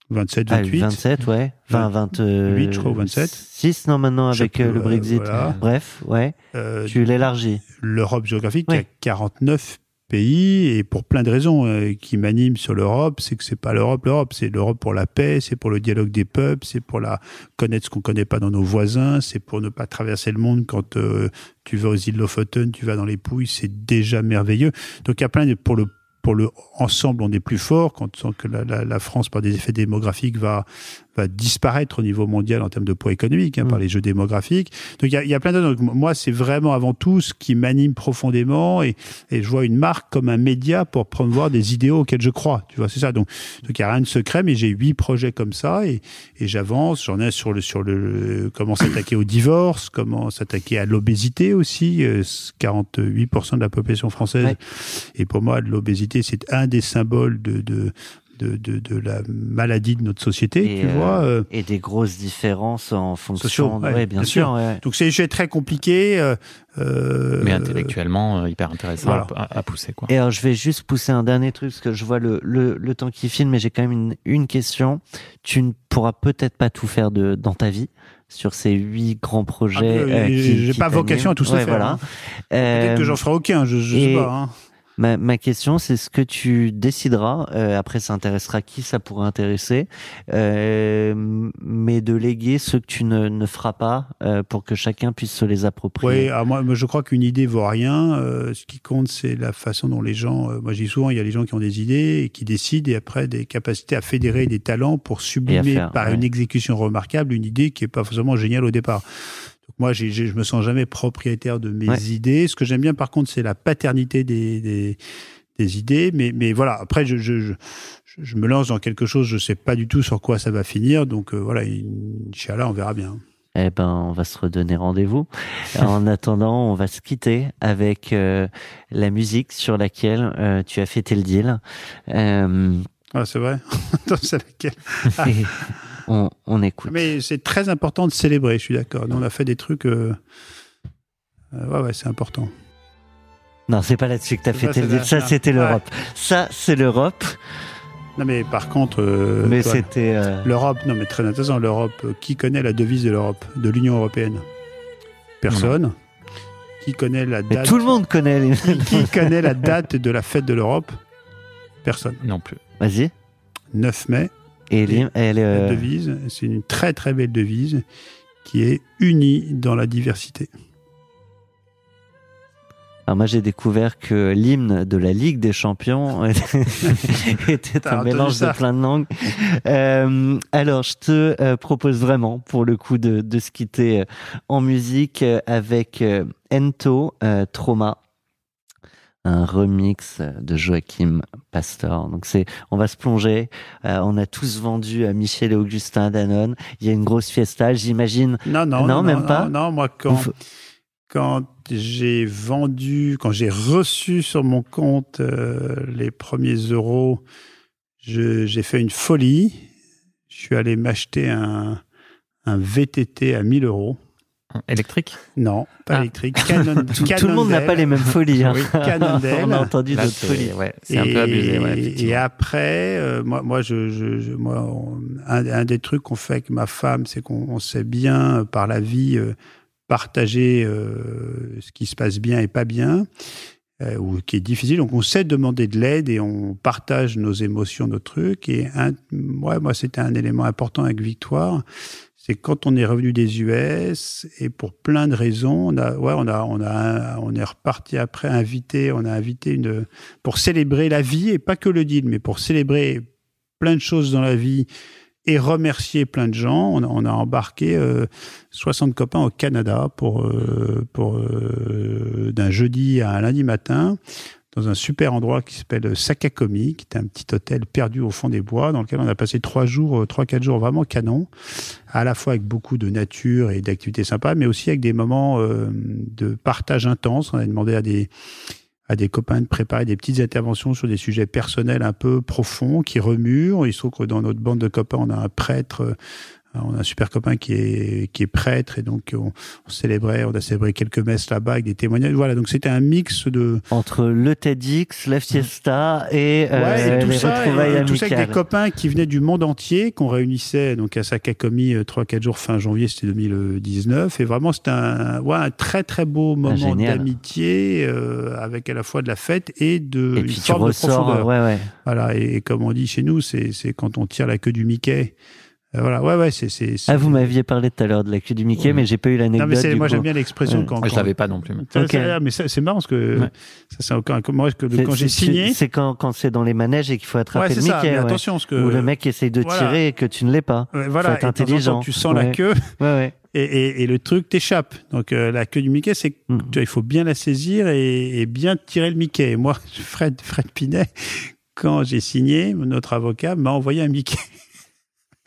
27, Ah, 28 27, ouais. 20, 28, je crois, ou 27. 6, non, maintenant, avec euh, le euh, Brexit. voilà. Bref, ouais. Euh, tu l'élargis. l'Europe géographique, il y a 49 pays, et pour plein de raisons euh, qui m'animent sur l'Europe, c'est que c'est pas l'Europe, l'Europe, c'est l'Europe pour la paix, c'est pour le dialogue des peuples, c'est pour la connaître ce qu'on connaît pas dans nos voisins, c'est pour ne pas traverser le monde quand euh, tu vas aux îles Lofoten, tu vas dans les Pouilles, c'est déjà merveilleux. Donc il y a plein de pour le pour le ensemble, on est plus fort quand que la, la- la France, par des effets démographiques, va va disparaître au niveau mondial en termes de poids économique hein, par les jeux démographiques. Donc il y a, y a plein d'autres. Donc, moi, c'est vraiment avant tout ce qui m'anime profondément et, et je vois une marque comme un média pour promouvoir des idéaux auxquels je crois. Tu vois, c'est ça. Donc donc il y a rien de secret, mais j'ai huit projets comme ça et, et j'avance. J'en ai sur le sur le comment s'attaquer au divorce, comment s'attaquer à l'obésité aussi. euh, 48% de la population française. Et pour moi, l'obésité, c'est un des symboles de, de de, de, de la maladie de notre société, Et, tu euh, vois. euh, et des grosses différences en fonction. sociaux. de- ouais, ouais, bien, sûr. ouais. Donc c'est un sujet très compliqué. euh, euh, Mais intellectuellement, euh, hyper intéressant Voilà. à, à pousser. Quoi. Et alors, je vais juste pousser un dernier truc, parce que je vois le, le, le temps qui file, mais j'ai quand même une, une question. Tu ne pourras peut-être pas tout faire de, dans ta vie sur ces huit grands projets. Ah, euh, euh, j'ai pas vocation à les Ouais, faire, Voilà. hein. Peut-être que j'en ferai aucun, je- je sais pas, hein. Ma, ma question, c'est ce que tu décideras. euh, après, ça intéressera qui ça pourrait intéresser, euh, mais de léguer ceux que tu ne, ne feras pas euh, pour que chacun puisse se les approprier. Oui, alors moi, je crois qu'une idée vaut rien. Euh, ce qui compte, c'est la façon dont les gens. euh, moi, je dis souvent, il y a les gens qui ont des idées et qui décident, et après des capacités à fédérer des talents pour sublimer faire, par ouais. une exécution remarquable une idée qui est pas forcément géniale au départ. Moi, j'ai, j'ai- je me sens jamais propriétaire de mes Ouais. idées. Ce que j'aime bien, par contre, c'est la paternité des, des, des idées. Mais, mais voilà, après, je, je, je, je- je me lance dans quelque chose, je sais pas du tout sur quoi ça va finir. Donc euh, voilà, Inch'Allah, on verra bien. Eh ben, on va se redonner rendez-vous. en attendant, on va se quitter avec euh, la musique sur laquelle euh, tu as fêté le deal. Euh, Ah, c'est vrai? C'est laquelle? Ah. on, on écoute. Mais c'est très important de célébrer, je suis d'accord. On a fait des trucs. euh, euh, ouais, ouais, c'est important. Non, c'est pas là-dessus que tu as fêté le deal. ça, c'était Ouais. l'Europe. Ça, c'est l'Europe. Non, mais par contre. euh, Mais c'était. euh, L'Europe, non, mais très intéressant. L'Europe, euh, qui connaît la devise de l'Europe, de l'Union européenne? Personne. Qui connaît la Mais date? tout le monde connaît. les- qui connaît la date de la fête de l'Europe? Personne. Non plus. Vas-y. 9 mai. Et elle, La euh, devise, c'est une très très belle devise qui est unie dans la diversité. Alors moi j'ai découvert que l'hymne de la Ligue des Champions était un mélange de plein de langues. Euh, alors je te euh, propose vraiment pour le coup de, de se quitter en musique avec Ento euh, Trauma un remix de Joachim Pastor. Donc c'est, on va se plonger. Euh, on a tous vendu à Michel et Augustin Danone. Il y a une grosse fiesta, j'imagine. Non, non, non, même non, pas. Non, non, moi, quand, j'ai vendu, quand j'ai reçu sur mon compte euh, les premiers euros, j'ai fait une folie. Je suis allé m'acheter un, un VTT à 1000 euros. Électrique Non, pas Ah. électrique. Canon, Tout, tout le monde n'a pas les mêmes folies. hein. Oui, Cannondale. on a entendu d'autres folies. ouais, c'est un peu abusé. Ouais, et, après, euh, moi, moi, je, je, je- moi on- un, un des trucs qu'on fait avec ma femme, c'est qu'on on sait bien, euh, par la vie, euh, partager euh, ce qui se passe bien et pas bien, euh, ou qui est difficile. Donc, on sait demander de l'aide et on partage nos émotions, nos trucs. Et un, ouais, moi, c'était un élément important avec Victoire. C'est quand on est revenu des US et pour plein de raisons, on a, ouais, on a, on a, on est reparti après invité, on a invité une, pour célébrer la vie et pas que le deal, mais pour célébrer plein de choses dans la vie et remercier plein de gens. On a, on a embarqué euh, 60 copains au Canada pour, euh, pour euh, d'un jeudi à un lundi matin dans un super endroit qui s'appelle Sakakomi, qui est un petit hôtel perdu au fond des bois, dans lequel on a passé trois jours, euh, trois quatre jours vraiment canon, à la fois avec beaucoup de nature et d'activités sympas, mais aussi avec des moments euh, de partage intense. On a demandé à des à des copains de préparer des petites interventions sur des sujets personnels un peu profonds qui remuent. Il se trouve que dans notre bande de copains, on a un prêtre, euh, on a un super copain qui est, qui est prêtre et donc on, on célébrait, on a célébré quelques messes là-bas avec des témoignages. Voilà, donc c'était un mix de, Entre le TEDx, la Fiesta et, euh, et tout les ça, et tout ça avec des copains qui venaient du monde entier, qu'on réunissait donc à Sakakomi 3-4 jours fin janvier, c'était 2019. Et vraiment, c'était un, ouais, un très très beau moment Ah, génial. d'amitié euh, avec à la fois de la fête et de Et une puis tu forme de ressors, profondeur. ouais, ouais. Voilà, et, et comme on dit chez nous, c'est quand on tire la queue du Mickey. Euh, voilà, ouais, ouais, c'est. c'est- c'est- Ah, vous m'aviez parlé tout à l'heure de la queue du Mickey, Ouais. mais j'ai pas eu Non, l'anecdote. mais c'est- du moi j'aime bien l'expression Ouais. quand. Je quand- l'avais pas non plus. Mais c'est marrant parce que Ouais. ça, c'est encore un. Moi, que, quand j'ai signé. C'est quand, quand c'est dans les manèges et qu'il faut attraper Ouais, le c'est ça, Mickey. mais ouais. attention, parce que- Où le mec essaye de Voilà. tirer et que tu ne l'es pas. Ouais, voilà, faut être intelligent. tu sens la queue. Ouais, ouais. Et, et- et le truc t'échappe. Donc euh, la queue du Mickey, c'est Mm. tu vois, il faut bien la saisir et, et bien tirer le Mickey. Et moi, Fred, Fred Pinet, quand j'ai signé, notre avocat m'a envoyé un Mickey.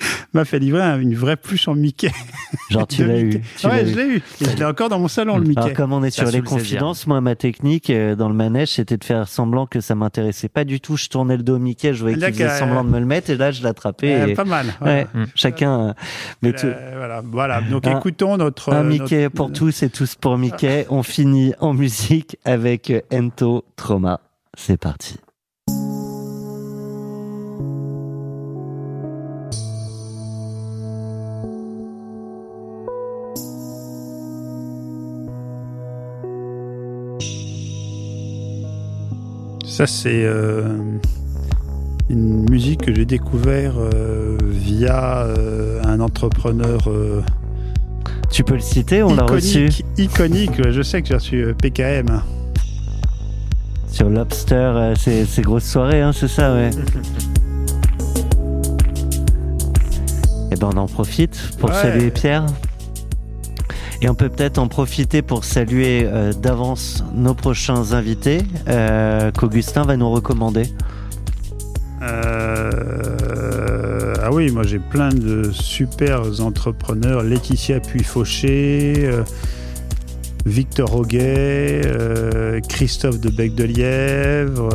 m'a fait livrer un- une vraie pluche en Mickey. Genre, tu l'as eu. tu ouais, je l'ai eu. Et je l'ai encore dans mon salon, le Mickey. Alors, comme on est Ça sur les confidences, moi, ma technique euh, dans le manège, c'était de faire semblant que ça m'intéressait pas du tout. Je tournais le dos au Mickey, je voyais qu'il faisait D'accord, semblant de me le mettre, et là, je l'attrapais. Euh, et- pas mal. Ouais, voilà. Mm. chacun. euh, Mais Euh, voilà, voilà. Donc Un- écoutons notre. un euh, Mickey notre- pour tous et tous pour Mickey. On finit en musique avec euh, Ento Trauma. C'est parti. Ça, c'est euh, une musique que j'ai découvert euh, via euh, un entrepreneur Tu peux le citer, on l'a reçu iconique. Iconique. Je sais que j'ai reçu PKM. sur Lobster, c'est c'est grosse soirée, hein, c'est ça, ouais. Et ben on en profite pour Ouais. saluer Pierre. Et on peut peut-être en profiter pour saluer euh, d'avance nos prochains invités euh, qu'Augustin va nous recommander. Euh, ah oui, moi j'ai plein de super entrepreneurs. Laetitia Puy-Fauché, Victor euh, Christophe de Bec de Lièvre.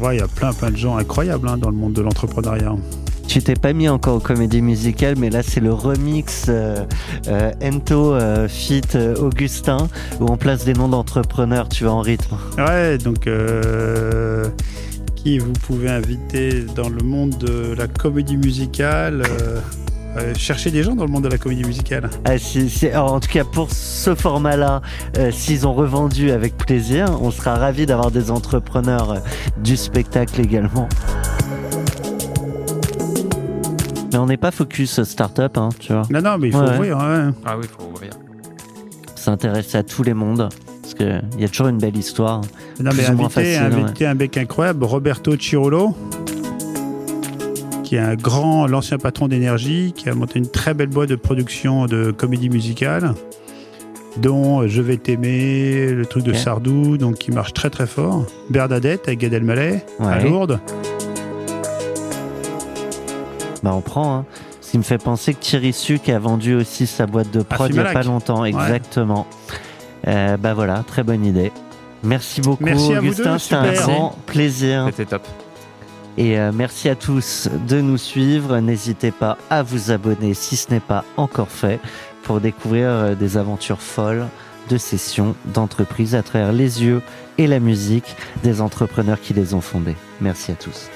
ouais, il y a plein plein de gens incroyables hein, dans le monde de l'entrepreneuriat. Tu t'es pas mis encore aux comédies musicales, mais là c'est le remix euh, euh, Ento euh, Fit Augustin, où on place des noms d'entrepreneurs, tu vas en rythme. Ouais, donc qui vous pouvez inviter dans le monde de la comédie musicale euh, Cherchez des gens dans le monde de la comédie musicale. Ah, si- si- alors, en tout cas, pour ce format-là, euh, s'ils ont revendu avec plaisir, on sera ravis d'avoir des entrepreneurs euh, du spectacle également. Mais on n'est pas focus start-up, hein, tu vois. Non, non, mais il faut Ouais. ouvrir. Ah oui, il faut ouvrir. S'intéresser à tous les mondes. Parce qu'il y a toujours une belle histoire. Non, mais plus ou moins invité, facile, ouais. invité un mec incroyable, Roberto Cirolo, qui est un grand, l'ancien patron d'énergie, qui a monté une très belle boîte de production de comédie musicale, dont Je vais t'aimer, le truc de. Sardou, donc qui marche très très fort. Bernadette avec Gad Elmaleh à Ouais. Lourdes. Bah on prend. Hein. Ce qui me fait penser que Thierry Suc a vendu aussi sa boîte de prod il n'y a pas longtemps. Ouais. Exactement. Euh, bah voilà, très bonne idée. Merci beaucoup Merci Augustin, c'était un grand plaisir. C'était top. Et euh, merci à tous de nous suivre. N'hésitez pas à vous abonner si ce n'est pas encore fait pour découvrir euh, des aventures folles de sessions d'entreprise à travers les yeux et la musique des entrepreneurs qui les ont fondées. Merci à tous.